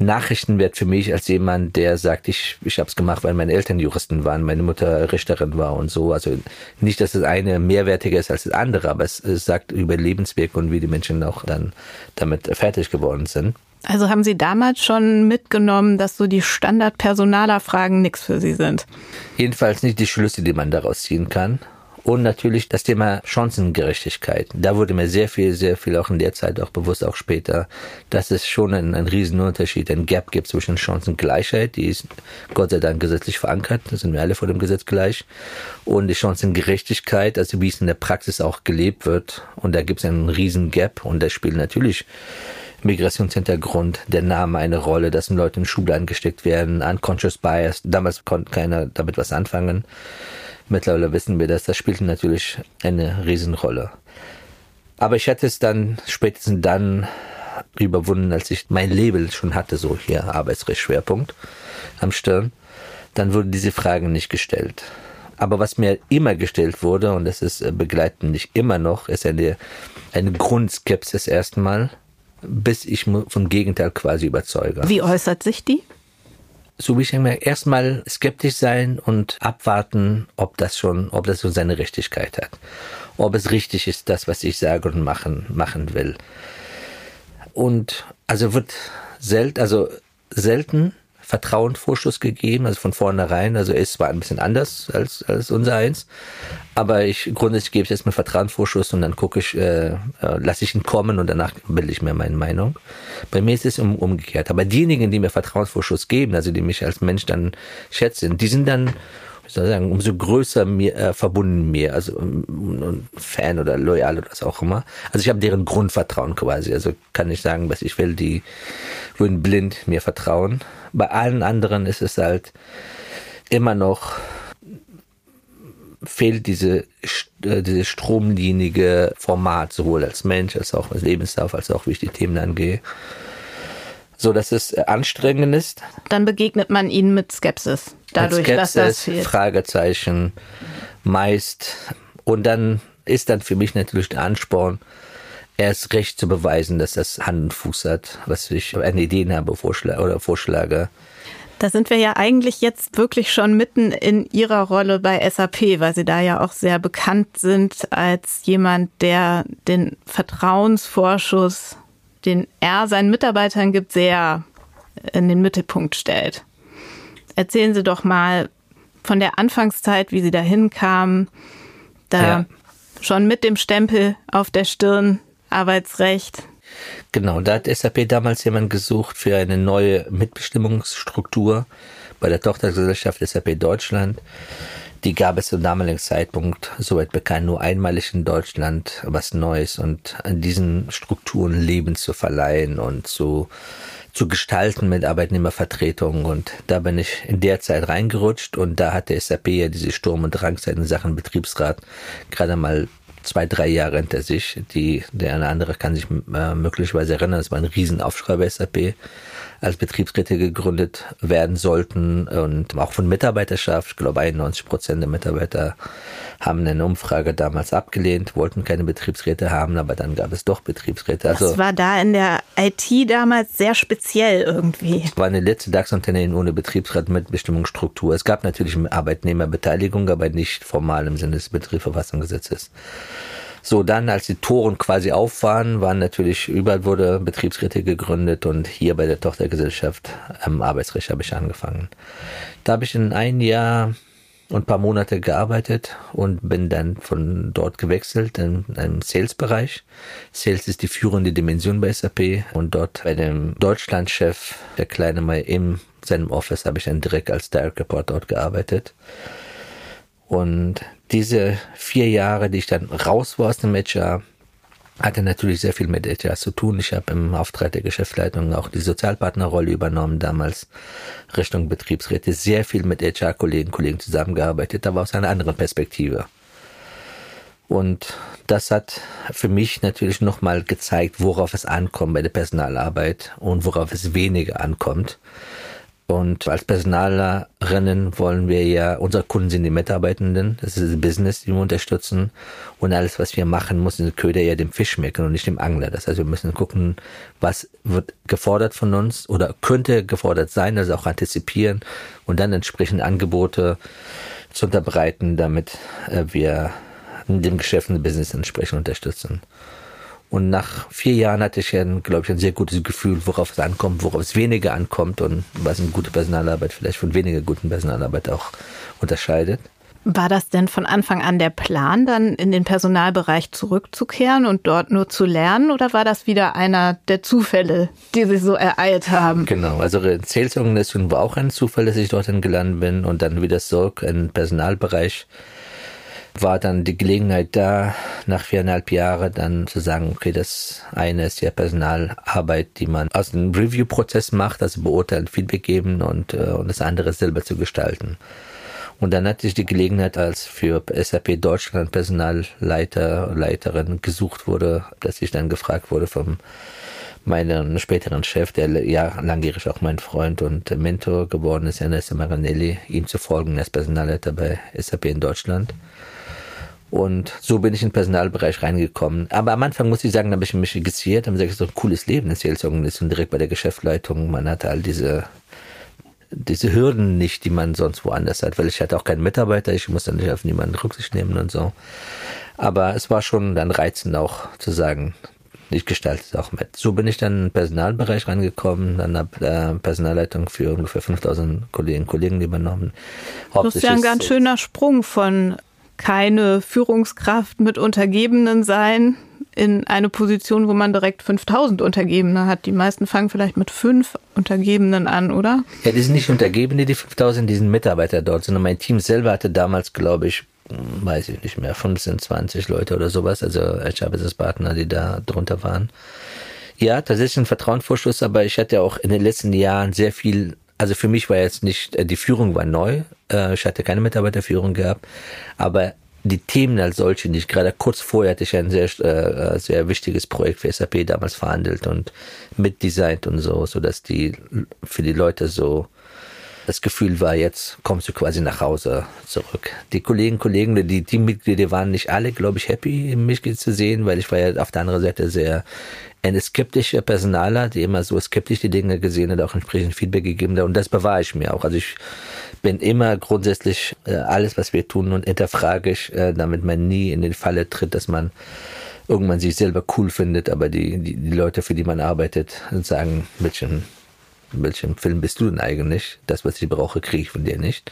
Nachrichtenwert für mich als jemand, der sagt, ich, ich habe es gemacht, weil meine Eltern Juristen waren, meine Mutter Richterin war und so. Also nicht, dass das eine mehrwertiger ist als das andere, aber es, es sagt über Lebensweg und wie die Menschen auch dann damit fertig geworden sind.
Also haben Sie damals schon mitgenommen, dass so die Standard-Personaler-Fragen nichts für Sie sind?
Jedenfalls nicht die Schlüsse, die man daraus ziehen kann. Und natürlich das Thema Chancengerechtigkeit. Da wurde mir sehr viel, sehr viel auch in der Zeit auch bewusst, auch später, dass es schon einen, einen Riesenunterschied, ein Gap gibt zwischen Chancengleichheit, die ist Gott sei Dank gesetzlich verankert, da sind wir alle vor dem Gesetz gleich, und die Chancengerechtigkeit, also wie es in der Praxis auch gelebt wird. Und da gibt es einen riesen Gap und da spielt natürlich Migrationshintergrund, der Name eine Rolle, dass Leute in Schule angesteckt werden, unconscious bias. Damals konnte keiner damit was anfangen. Mittlerweile wissen wir das, das spielt natürlich eine Riesenrolle. Aber ich hatte es dann spätestens dann überwunden, als ich mein Label schon hatte, so hier Arbeitsrechtsschwerpunkt am Stirn. Dann wurden diese Fragen nicht gestellt. Aber was mir immer gestellt wurde, und das ist äh, begleitend nicht immer noch, ist eine, eine Grundskepsis erstmal, bis ich vom Gegenteil quasi überzeuge.
Wie äußert sich die?
So wie ich denke, erstmal skeptisch sein und abwarten, ob das schon, ob das schon seine Richtigkeit hat. Ob es richtig ist, das, was ich sage und machen, machen will. Und also wird selten, also selten Vertrauensvorschuss gegeben, also von vornherein. Also es war ein bisschen anders als, als unser eins. Aber ich grundsätzlich gebe ich erstmal Vertrauensvorschuss und dann gucke ich, äh, äh, lasse ich ihn kommen und danach bilde ich mir meine Meinung. Bei mir ist es um, umgekehrt. Aber diejenigen, die mir Vertrauensvorschuss geben, also die mich als Mensch dann schätzen, die sind dann sagen, umso größer mir äh, verbunden mir, also um, Fan oder loyal oder was auch immer. Also ich habe deren Grundvertrauen quasi. Also kann ich sagen, was ich will, die würden blind mir vertrauen. Bei allen anderen ist es halt immer noch fehlt diese, äh, diese stromlinige Format, sowohl als Mensch, als auch als Lebenslauf, als auch wie ich die Themen angehe so dass es äh, anstrengend ist.
Dann begegnet man ihnen mit Skepsis, dadurch, mit Skepsis, dass das fehlt.
Fragezeichen meist. Und dann ist dann für mich natürlich der Ansporn, erst recht zu beweisen, dass das Hand und Fuß hat, was ich eine Idee habe oder vorschlage.
Da sind wir ja eigentlich jetzt wirklich schon mitten in Ihrer Rolle bei SAP, weil Sie da ja auch sehr bekannt sind als jemand, der den Vertrauensvorschuss den er seinen Mitarbeitern gibt, sehr in den Mittelpunkt stellt. Erzählen Sie doch mal von der Anfangszeit, wie Sie dahin kamen, da ja. schon mit dem Stempel auf der Stirn Arbeitsrecht.
Genau, da hat SAP damals jemand gesucht für eine neue Mitbestimmungsstruktur bei der Tochtergesellschaft SAP Deutschland. Die gab es zum damaligen Zeitpunkt, soweit bekannt, nur einmalig in Deutschland was Neues und an diesen Strukturen Leben zu verleihen und zu, zu gestalten mit Arbeitnehmervertretungen. Und da bin ich in der Zeit reingerutscht und da hatte SAP ja diese Sturm- und Drangzeit in Sachen Betriebsrat gerade mal zwei, drei Jahre hinter sich. Die, der eine andere kann sich äh, möglicherweise erinnern, es war ein Riesenaufschrei bei SAP als Betriebsräte gegründet werden sollten und auch von Mitarbeiterschaft. Ich glaube, 91 Prozent der Mitarbeiter haben eine Umfrage damals abgelehnt, wollten keine Betriebsräte haben, aber dann gab es doch Betriebsräte.
Also, das war da in der IT damals sehr speziell irgendwie.
Es war eine letzte DAX-Unternehmen ohne Betriebsrat mit Bestimmungsstruktur. Es gab natürlich Arbeitnehmerbeteiligung, aber nicht formal im Sinne des Betriebsverfassungsgesetzes. So, dann, als die Toren quasi auf waren, waren natürlich, überall wurde Betriebsräte gegründet und hier bei der Tochtergesellschaft am Arbeitsrecht habe ich angefangen. Da habe ich in ein Jahr und ein paar Monate gearbeitet und bin dann von dort gewechselt in einem Sales-Bereich. Sales ist die führende Dimension bei SAP und dort bei dem Deutschlandchef, der Kleine mal in seinem Office, habe ich dann direkt als Direct Report dort gearbeitet. Und diese vier Jahre, die ich dann raus war aus dem HR, hatte natürlich sehr viel mit HR zu tun. Ich habe im Auftrag der Geschäftsleitung auch die Sozialpartnerrolle übernommen, damals Richtung Betriebsräte, sehr viel mit HR-Kollegen, Kollegen zusammengearbeitet, aber aus einer anderen Perspektive. Und das hat für mich natürlich nochmal gezeigt, worauf es ankommt bei der Personalarbeit und worauf es weniger ankommt. Und als Personalerinnen wollen wir ja, unsere Kunden sind die Mitarbeitenden, das ist das Business, die wir unterstützen. Und alles, was wir machen, muss der Köder ja dem Fisch schmecken und nicht dem Angler. Das heißt, wir müssen gucken, was wird gefordert von uns oder könnte gefordert sein, also auch antizipieren und dann entsprechend Angebote zu unterbreiten, damit äh, wir dem Geschäft und dem Business entsprechend unterstützen. Und nach vier Jahren hatte ich, ein, glaube ich, ein sehr gutes Gefühl, worauf es ankommt, worauf es weniger ankommt und was eine gute Personalarbeit vielleicht von weniger guten Personalarbeit auch unterscheidet.
War das denn von Anfang an der Plan, dann in den Personalbereich zurückzukehren und dort nur zu lernen? Oder war das wieder einer der Zufälle, die sich so ereilt haben?
Genau, also Sales-Organisation war auch ein Zufall, dass ich dorthin gelandet bin und dann wieder zurück in den Personalbereich war dann die Gelegenheit da, nach viereinhalb Jahren dann zu sagen, okay, das eine ist ja Personalarbeit, die man aus einem Review-Prozess macht, also beurteilen, Feedback geben und, äh, und das andere selber zu gestalten. Und dann hatte ich die Gelegenheit, als für SAP Deutschland Personalleiter, Leiterin gesucht wurde, dass ich dann gefragt wurde vom meinen späteren Chef, der ja langjährig auch mein Freund und Mentor geworden ist, Ernesto Maranelli, ihm zu folgen als Personalleiter bei SAP in Deutschland. Und so bin ich in den Personalbereich reingekommen. Aber am Anfang muss ich sagen, da habe ich mich registriert, habe gesagt, so ein cooles Leben in Sales-Organisation direkt bei der Geschäftsleitung. Man hatte all diese, diese Hürden nicht, die man sonst woanders hat, weil ich hatte auch keinen Mitarbeiter, ich musste nicht auf niemanden Rücksicht nehmen und so. Aber es war schon dann reizend auch zu sagen, ich gestalte es auch mit. So bin ich dann in den Personalbereich reingekommen, dann habe äh, Personalleitung für ungefähr 5000 Kolleginnen und Kollegen übernommen.
Das ist ja ein ganz schöner Sprung von keine Führungskraft mit Untergebenen sein in eine Position, wo man direkt 5000 Untergebene hat. Die meisten fangen vielleicht mit fünf Untergebenen an, oder?
Ja, die sind nicht Untergebene, die 5000, die sind Mitarbeiter dort, sondern mein Team selber hatte damals, glaube ich, weiß ich nicht mehr, 15, 20 Leute oder sowas, also HR-Business-Partner, die da drunter waren. Ja, tatsächlich ein Vertrauensvorschuss, aber ich hatte auch in den letzten Jahren sehr viel also für mich war jetzt nicht, äh, die Führung war neu. Äh, ich hatte keine Mitarbeiterführung gehabt, aber die Themen als solche nicht. Gerade kurz vorher hatte ich ein sehr, äh, sehr wichtiges Projekt für SAP damals verhandelt und mitdesignt und so, so dass die für die Leute so das Gefühl war, jetzt kommst du quasi nach Hause zurück. Die Kollegen, Kollegen, die Teammitglieder waren nicht alle, glaube ich, happy, mich zu sehen, weil ich war ja auf der anderen Seite sehr eine skeptische Personaler, die immer so skeptisch die Dinge gesehen hat, auch entsprechend Feedback gegeben hat. Und das bewahre ich mir auch. Also ich bin immer grundsätzlich äh, alles, was wir tun und hinterfrage ich, äh, damit man nie in die Falle tritt, dass man irgendwann sich selber cool findet, aber die, die, die Leute, für die man arbeitet, sagen, welchen in welchem Film bist du denn eigentlich? Das, was ich brauche, kriege ich von dir nicht.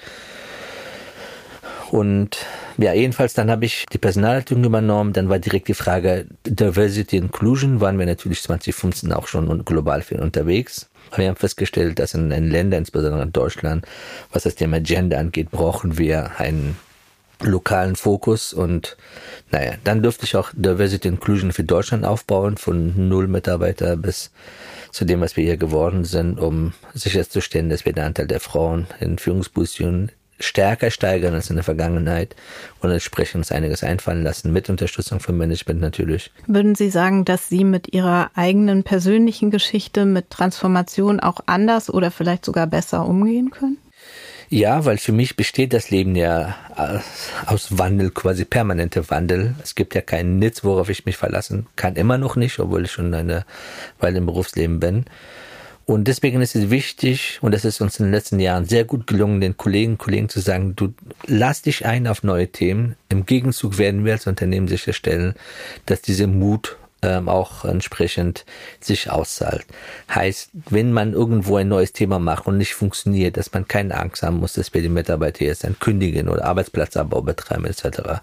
Und ja, jedenfalls dann habe ich die Personalleitung übernommen. Dann war direkt die Frage Diversity Inclusion. Waren wir natürlich 2015 auch schon global viel unterwegs. Wir haben festgestellt, dass in, in Ländern, insbesondere in Deutschland, was das Thema Gender angeht, brauchen wir einen lokalen Fokus und naja, dann dürfte ich auch Diversity Inclusion für Deutschland aufbauen, von null Mitarbeiter bis zu dem, was wir hier geworden sind, um sicherzustellen, dass wir den Anteil der Frauen in Führungspositionen stärker steigern als in der Vergangenheit und entsprechend uns einiges einfallen lassen, mit Unterstützung vom Management natürlich.
Würden Sie sagen, dass Sie mit Ihrer eigenen persönlichen Geschichte mit Transformation auch anders oder vielleicht sogar besser umgehen können?
Ja, weil für mich besteht das Leben ja aus Wandel, quasi permanente Wandel. Es gibt ja keinen Nitz, worauf ich mich verlassen kann. Immer noch nicht, obwohl ich schon eine Weile im Berufsleben bin. Und deswegen ist es wichtig, und das ist uns in den letzten Jahren sehr gut gelungen, den Kollegen Kollegen zu sagen, du lass dich ein auf neue Themen. Im Gegenzug werden wir als Unternehmen sicherstellen, dass diese Mut ähm, auch entsprechend sich auszahlt. Heißt, wenn man irgendwo ein neues Thema macht und nicht funktioniert, dass man keine Angst haben muss, dass wir die Mitarbeiter jetzt dann kündigen oder Arbeitsplatzabbau betreiben etc.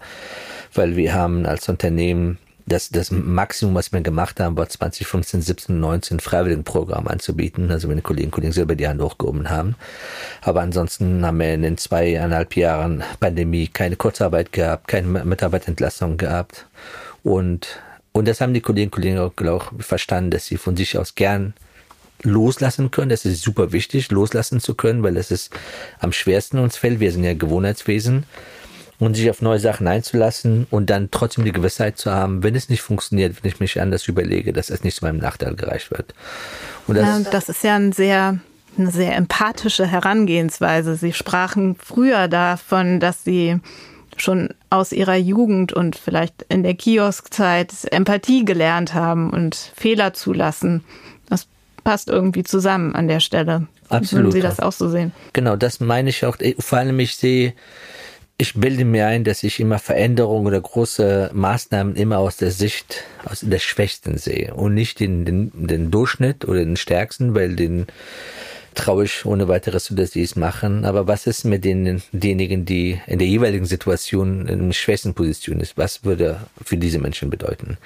Weil wir haben als Unternehmen das, das Maximum, was wir gemacht haben, war 2015, 17, 19 Freiwilligenprogramm anzubieten, also wenn die Kolleginnen und Kollegen selber die Hand hochgehoben haben. Aber ansonsten haben wir in den zweieinhalb Jahren Pandemie keine Kurzarbeit gehabt, keine Mitarbeiterentlassung gehabt und Und das haben die Kolleginnen und Kollegen auch verstanden, dass sie von sich aus gern loslassen können. Das ist super wichtig, loslassen zu können, weil das ist am schwersten uns fällt. Wir sind ja Gewohnheitswesen. Und sich auf neue Sachen einzulassen und dann trotzdem die Gewissheit zu haben, wenn es nicht funktioniert, wenn ich mich anders überlege, dass es nicht zu meinem Nachteil gereicht wird.
Und das, ja, das ist ja ein sehr eine sehr empathische Herangehensweise. Sie sprachen früher davon, dass Sie schon aus ihrer Jugend und vielleicht in der Kioskzeit Empathie gelernt haben und Fehler zulassen. Das passt irgendwie zusammen an der Stelle.
Absolut.
Würden Sie das auch so sehen?
Genau, das meine ich auch. Vor allem, ich sehe, ich bilde mir ein, dass ich immer Veränderungen oder große Maßnahmen immer aus der Sicht, aus der Schwächsten sehe und nicht den, den, den Durchschnitt oder den Stärksten, weil den traue ich ohne weiteres zu, dass sie es machen. Aber was ist mit den, denjenigen, die in der jeweiligen Situation in der schwächsten Position ist? Was würde für diese Menschen bedeuten?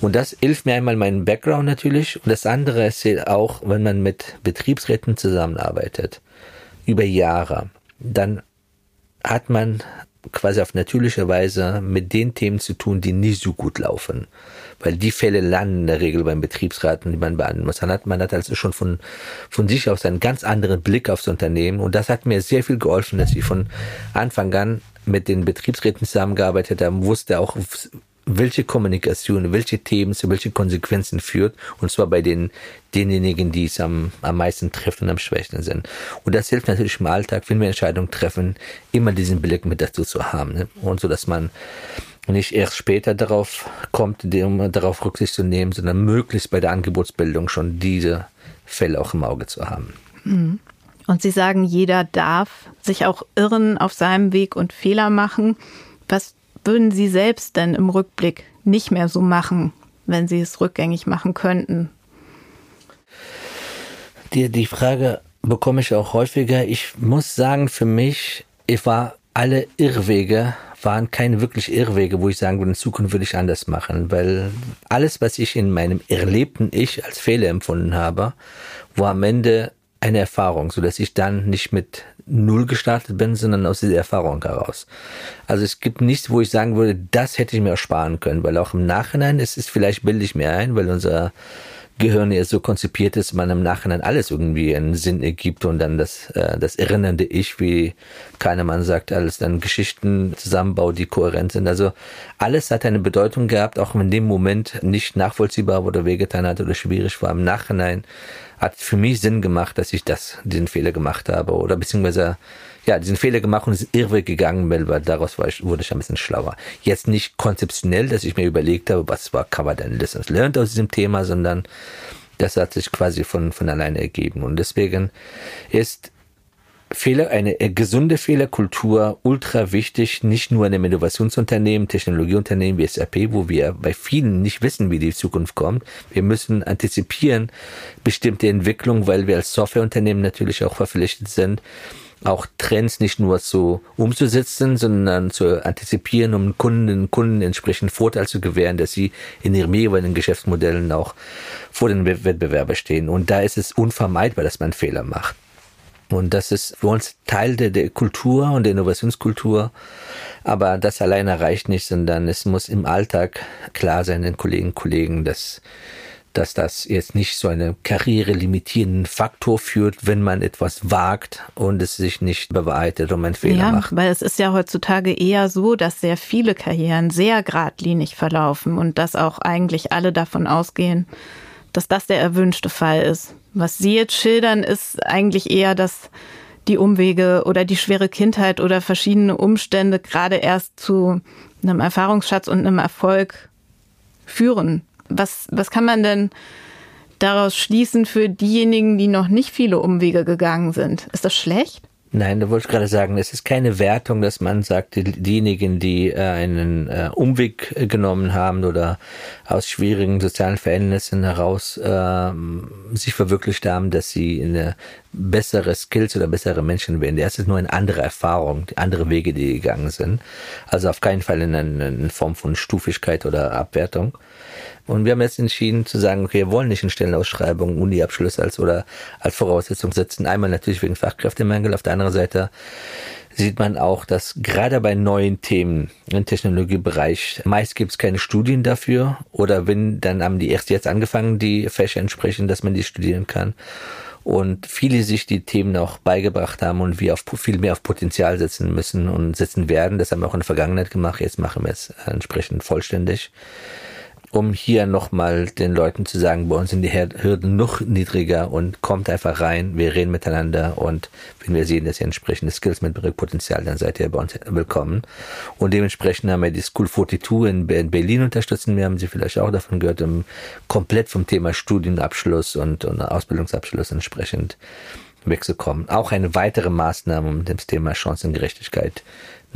Und das hilft mir einmal meinen Background natürlich. Und das andere ist auch, wenn man mit Betriebsräten zusammenarbeitet, über Jahre, dann hat man quasi auf natürliche Weise mit den Themen zu tun, die nicht so gut laufen weil die Fälle landen in der Regel beim Betriebsrat, die man behandeln muss. Man hat, man hat also schon von, von sich aus einen ganz anderen Blick aufs Unternehmen und das hat mir sehr viel geholfen, dass ich von Anfang an mit den Betriebsräten zusammengearbeitet habe, wusste auch, welche Kommunikation, welche Themen zu welchen Konsequenzen führt, und zwar bei den, denjenigen, die es am, am meisten treffen und am schwächsten sind. Und das hilft natürlich im Alltag, wenn wir Entscheidungen treffen, immer diesen Blick mit dazu zu haben, ne? und so, dass man nicht erst später darauf kommt, um darauf Rücksicht zu nehmen, sondern möglichst bei der Angebotsbildung schon diese Fälle auch im Auge zu haben.
Mhm. Und Sie sagen, jeder darf sich auch irren auf seinem Weg und Fehler machen. Was würden Sie selbst denn im Rückblick nicht mehr so machen, wenn Sie es rückgängig machen könnten?
Die, die Frage bekomme ich auch häufiger. Ich muss sagen, für mich, ich war alle Irrwege waren keine wirklich Irrwege, wo ich sagen würde, in Zukunft würde ich anders machen, weil alles, was ich in meinem erlebten Ich als Fehler empfunden habe, war am Ende eine Erfahrung, so dass ich dann nicht mit Null gestartet bin, sondern aus dieser Erfahrung heraus. Also es gibt nichts, wo ich sagen würde, das hätte ich mir ersparen können, weil auch im Nachhinein ist es vielleicht bilde ich mir ein, weil unser Gehirn ja so konzipiert ist, man im Nachhinein alles irgendwie einen Sinn ergibt und dann das, äh, das erinnernde Ich, wie Kahnemann sagt, alles dann Geschichten zusammenbaut, die kohärent sind. Also alles hat eine Bedeutung gehabt, auch wenn in dem Moment nicht nachvollziehbar oder wehgetan hat oder schwierig war. Im Nachhinein hat für mich Sinn gemacht, dass ich das, diesen Fehler gemacht habe oder beziehungsweise ja, diesen Fehler gemacht und ist irre gegangen, weil daraus war ich, wurde ich ein bisschen schlauer. Jetzt nicht konzeptionell, dass ich mir überlegt habe, was war, kann man denn Lessons learned aus diesem Thema, sondern das hat sich quasi von, von alleine ergeben. Und deswegen ist Fehler, eine gesunde Fehlerkultur ultra wichtig, nicht nur in einem Innovationsunternehmen, Technologieunternehmen wie SAP, wo wir bei vielen nicht wissen, wie die Zukunft kommt. Wir müssen antizipieren bestimmte Entwicklungen, weil wir als Softwareunternehmen natürlich auch verpflichtet sind, auch Trends nicht nur zu umzusetzen, sondern zu antizipieren, um Kunden und Kunden entsprechend Vorteil zu gewähren, dass sie in ihren jeweiligen Geschäftsmodellen auch vor den Wettbewerber stehen. Und da ist es unvermeidbar, dass man Fehler macht. Und das ist für uns Teil der, der Kultur und der Innovationskultur. Aber das alleine reicht nicht, sondern es muss im Alltag klar sein den Kolleginnen und Kollegen, dass dass das jetzt nicht so einen karrierelimitierenden Faktor führt, wenn man etwas wagt und es sich nicht bewahrheitet und man Fehler
ja,
macht.
Weil es ist ja heutzutage eher so, dass sehr viele Karrieren sehr geradlinig verlaufen und dass auch eigentlich alle davon ausgehen, dass das der erwünschte Fall ist. Was Sie jetzt schildern, ist eigentlich eher, dass die Umwege oder die schwere Kindheit oder verschiedene Umstände gerade erst zu einem Erfahrungsschatz und einem Erfolg führen. Was, was kann man denn daraus schließen für diejenigen, die noch nicht viele Umwege gegangen sind? Ist das schlecht?
Nein, da wollte ich gerade sagen, es ist keine Wertung, dass man sagt, die, diejenigen, die äh, einen äh, Umweg genommen haben oder aus schwierigen sozialen Verhältnissen heraus äh, sich verwirklicht haben, dass sie eine bessere Skills oder bessere Menschen werden. Das ist nur eine andere Erfahrung, andere Wege, die gegangen sind. Also auf keinen Fall in eine Form von Stufigkeit oder Abwertung. Und wir haben jetzt entschieden zu sagen, okay, wir wollen nicht in Stellenausschreibungen Uni-Abschluss als oder als Voraussetzung setzen. Einmal natürlich wegen Fachkräftemangel, auf der anderen Seite sieht man auch, dass gerade bei neuen Themen im Technologiebereich meist gibt es keine Studien dafür oder wenn, dann haben die erst jetzt angefangen, die Fächer entsprechend, dass man die studieren kann und viele sich die Themen auch beigebracht haben und wir auf viel mehr auf Potenzial setzen müssen und setzen werden. Das haben wir auch in der Vergangenheit gemacht. Jetzt machen wir es entsprechend vollständig um hier nochmal den Leuten zu sagen, bei uns sind die Hürden noch niedriger und kommt einfach rein, wir reden miteinander und wenn wir sehen, dass ihr entsprechende Skills mitbringt, Potenzial, dann seid ihr bei uns willkommen. Und dementsprechend haben wir die School 42 in Berlin unterstützen. Wir haben Sie vielleicht auch davon gehört, um komplett vom Thema Studienabschluss und, und Ausbildungsabschluss entsprechend wegzukommen. Auch eine weitere Maßnahme, um das Thema Chancengerechtigkeit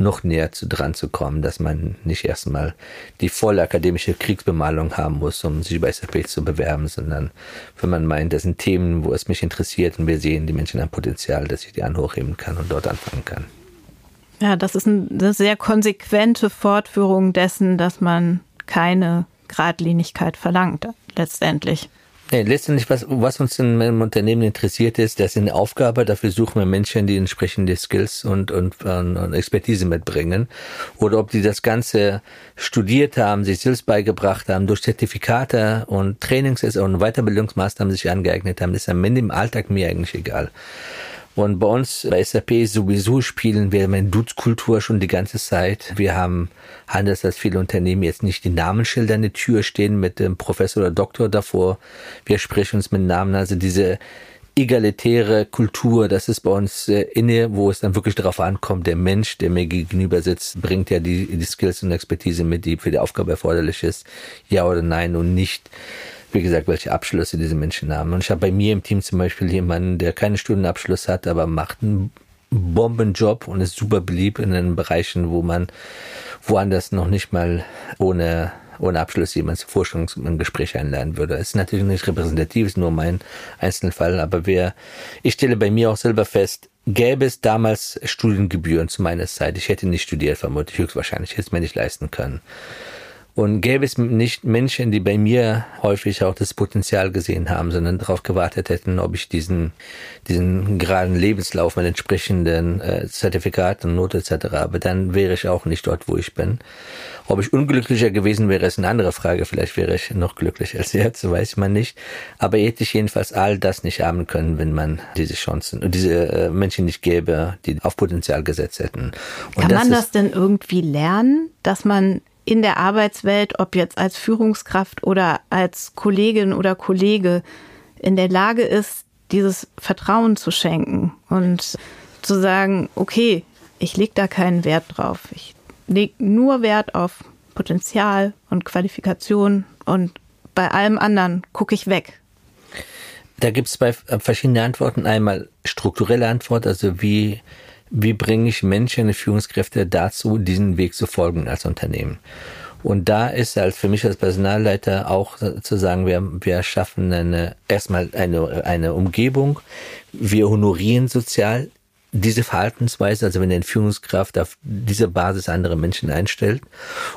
noch näher zu dran zu kommen, dass man nicht erstmal die volle akademische Kriegsbemalung haben muss, um sich bei SAP zu bewerben, sondern wenn man meint, das sind Themen, wo es mich interessiert und wir sehen, die Menschen haben Potenzial, dass ich die anhochheben kann und dort anfangen kann.
Ja, das ist eine sehr konsequente Fortführung dessen, dass man keine Gradlinigkeit verlangt, letztendlich.
Nee, letztendlich, was, was uns in meinem Unternehmen interessiert ist, das ist eine Aufgabe, dafür suchen wir Menschen, die entsprechende Skills und, und, und Expertise mitbringen. Oder ob die das Ganze studiert haben, sich selbst beigebracht haben, durch Zertifikate und Trainings- und Weiterbildungsmaßnahmen sich angeeignet haben, ist am Ende im Alltag mir eigentlich egal. Und bei uns bei SAP sowieso spielen wir eine Dutzkultur schon die ganze Zeit. Wir haben, anders als viele Unternehmen, jetzt nicht die Namensschilder an der Tür stehen mit dem Professor oder Doktor davor. Wir sprechen uns mit Namen. Also diese egalitäre Kultur, das ist bei uns äh, inne, wo es dann wirklich darauf ankommt, der Mensch, der mir gegenüber sitzt, bringt ja die, die Skills und Expertise mit, die für die Aufgabe erforderlich ist, ja oder nein und nicht wie gesagt, welche Abschlüsse diese Menschen haben. Und ich habe bei mir im Team zum Beispiel jemanden, der keinen Studienabschluss hat, aber macht einen Bombenjob und ist super beliebt in den Bereichen, wo man woanders noch nicht mal ohne ohne Abschluss jemand zu Vorstellungsgespräch einladen würde. Es ist natürlich nicht repräsentativ, ist nur mein Einzelfall, aber wer, ich stelle bei mir auch selber fest, gäbe es damals Studiengebühren zu meiner Zeit, ich hätte nicht studiert, vermutlich höchstwahrscheinlich, hätte es mir nicht leisten können. Und gäbe es nicht Menschen, die bei mir häufig auch das Potenzial gesehen haben, sondern darauf gewartet hätten, ob ich diesen, diesen geraden Lebenslauf mit entsprechenden äh, Zertifikaten, Note etc. habe, dann wäre ich auch nicht dort, wo ich bin. Ob ich unglücklicher gewesen wäre, ist eine andere Frage. Vielleicht wäre ich noch glücklicher als jetzt, weiß man nicht. Aber hätte ich jedenfalls all das nicht haben können, wenn man diese Chancen und diese äh, Menschen nicht gäbe, die auf Potenzial gesetzt hätten.
Und Kann das man das denn irgendwie lernen, dass man in der Arbeitswelt, ob jetzt als Führungskraft oder als Kollegin oder Kollege, in der Lage ist, dieses Vertrauen zu schenken und zu sagen, okay, ich lege da keinen Wert drauf. Ich lege nur Wert auf Potenzial und Qualifikation und bei allem anderen gucke ich weg.
Da gibt es zwei verschiedene Antworten. Einmal strukturelle Antwort, also wie wie bringe ich Menschen, Führungskräfte dazu, diesen Weg zu folgen als Unternehmen. Und da ist halt für mich als Personalleiter auch zu sagen, wir, wir schaffen eine, erstmal eine, eine Umgebung, wir honorieren sozial diese Verhaltensweise, also wenn eine Führungskraft auf diese Basis andere Menschen einstellt.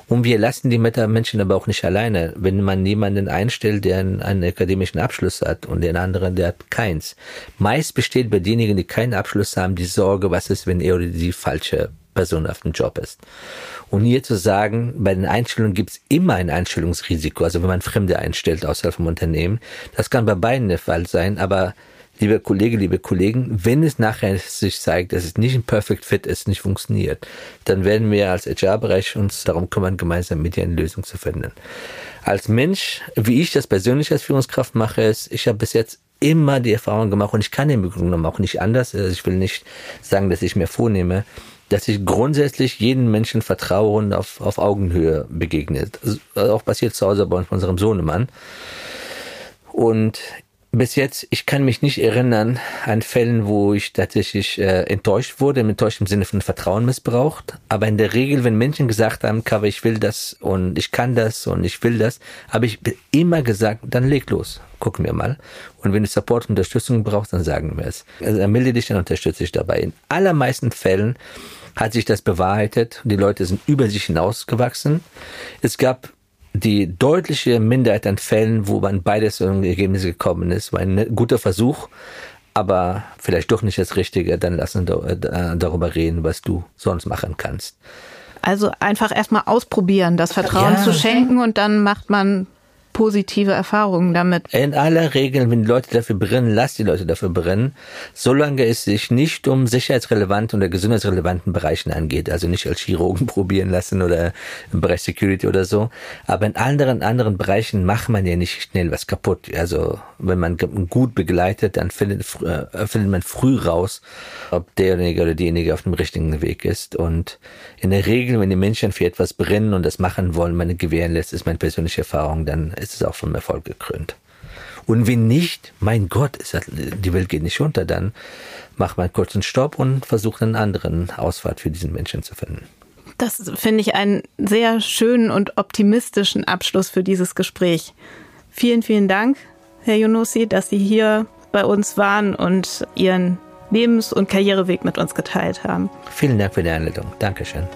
Und wir lassen die Menschen aber auch nicht alleine. Wenn man jemanden einstellt, der einen, einen akademischen Abschluss hat und den anderen, der hat keins. Meist besteht bei denjenigen, die keinen Abschluss haben, die Sorge, was ist, wenn er oder die falsche Person auf dem Job ist. Und hier zu sagen, bei den Einstellungen gibt es immer ein Einstellungsrisiko. Also wenn man Fremde einstellt außerhalb vom Unternehmen, das kann bei beiden der Fall sein, aber liebe Kollege, liebe Kollegen, wenn es nachher sich zeigt, dass es nicht ein Perfect Fit ist, nicht funktioniert, dann werden wir als HR-Bereich uns darum kümmern, gemeinsam mit dir eine Lösung zu finden. Als Mensch, wie ich das persönlich als Führungskraft mache, ist, ich habe bis jetzt immer die Erfahrung gemacht und ich kann im Grunde auch nicht anders. Also ich will nicht sagen, dass ich mir vornehme, dass ich grundsätzlich jeden Menschen vertraue und auf, auf Augenhöhe begegnet. Also auch passiert zu Hause bei unserem Sohnemann. Und bis jetzt, ich kann mich nicht erinnern an Fällen, wo ich tatsächlich äh, enttäuscht wurde, enttäuscht im Sinne von Vertrauen missbraucht. Aber in der Regel, wenn Menschen gesagt haben, Cover, ich will das und ich kann das und ich will das, habe ich immer gesagt, dann leg los, gucken wir mal. Und wenn du Support und Unterstützung brauchst, dann sagen wir es. Also melde dich, dann unterstütze ich dabei. In allermeisten Fällen hat sich das bewahrheitet. Die Leute sind über sich hinausgewachsen. Es gab die deutliche Minderheit an Fällen, wo man beides zu einem Ergebnis gekommen ist, war ein guter Versuch. aber vielleicht doch nicht das Richtige, dann lass uns äh, darüber reden, was du sonst machen kannst.
Also einfach erstmal ausprobieren, das Vertrauen ja. zu schenken und dann macht man positive Erfahrungen damit?
In aller Regel, wenn Leute dafür brennen, lass die Leute dafür brennen, solange es sich nicht um sicherheitsrelevanten oder gesundheitsrelevanten Bereichen angeht, also nicht als Chirurgen probieren lassen oder im Bereich Security oder so. Aber in anderen, anderen Bereichen macht man ja nicht schnell was kaputt. Also wenn man gut begleitet, dann findet, äh, findet man früh raus, ob derjenige oder diejenige auf dem richtigen Weg ist. Und in der Regel, wenn die Menschen für etwas brennen und das machen wollen, man gewähren lässt, ist meine persönliche Erfahrung, dann ist es auch vom Erfolg gekrönt. Und wenn nicht, mein Gott, die Welt geht nicht unter, dann macht man kurz einen Stopp und versucht einen anderen Ausfahrt für diesen Menschen zu finden.
Das finde ich einen sehr schönen und optimistischen Abschluss für dieses Gespräch. Vielen, vielen Dank, Herr Yunusi, dass Sie hier bei uns waren und Ihren Lebens- und Karriereweg mit uns geteilt haben.
Vielen Dank für die Einladung. Dankeschön.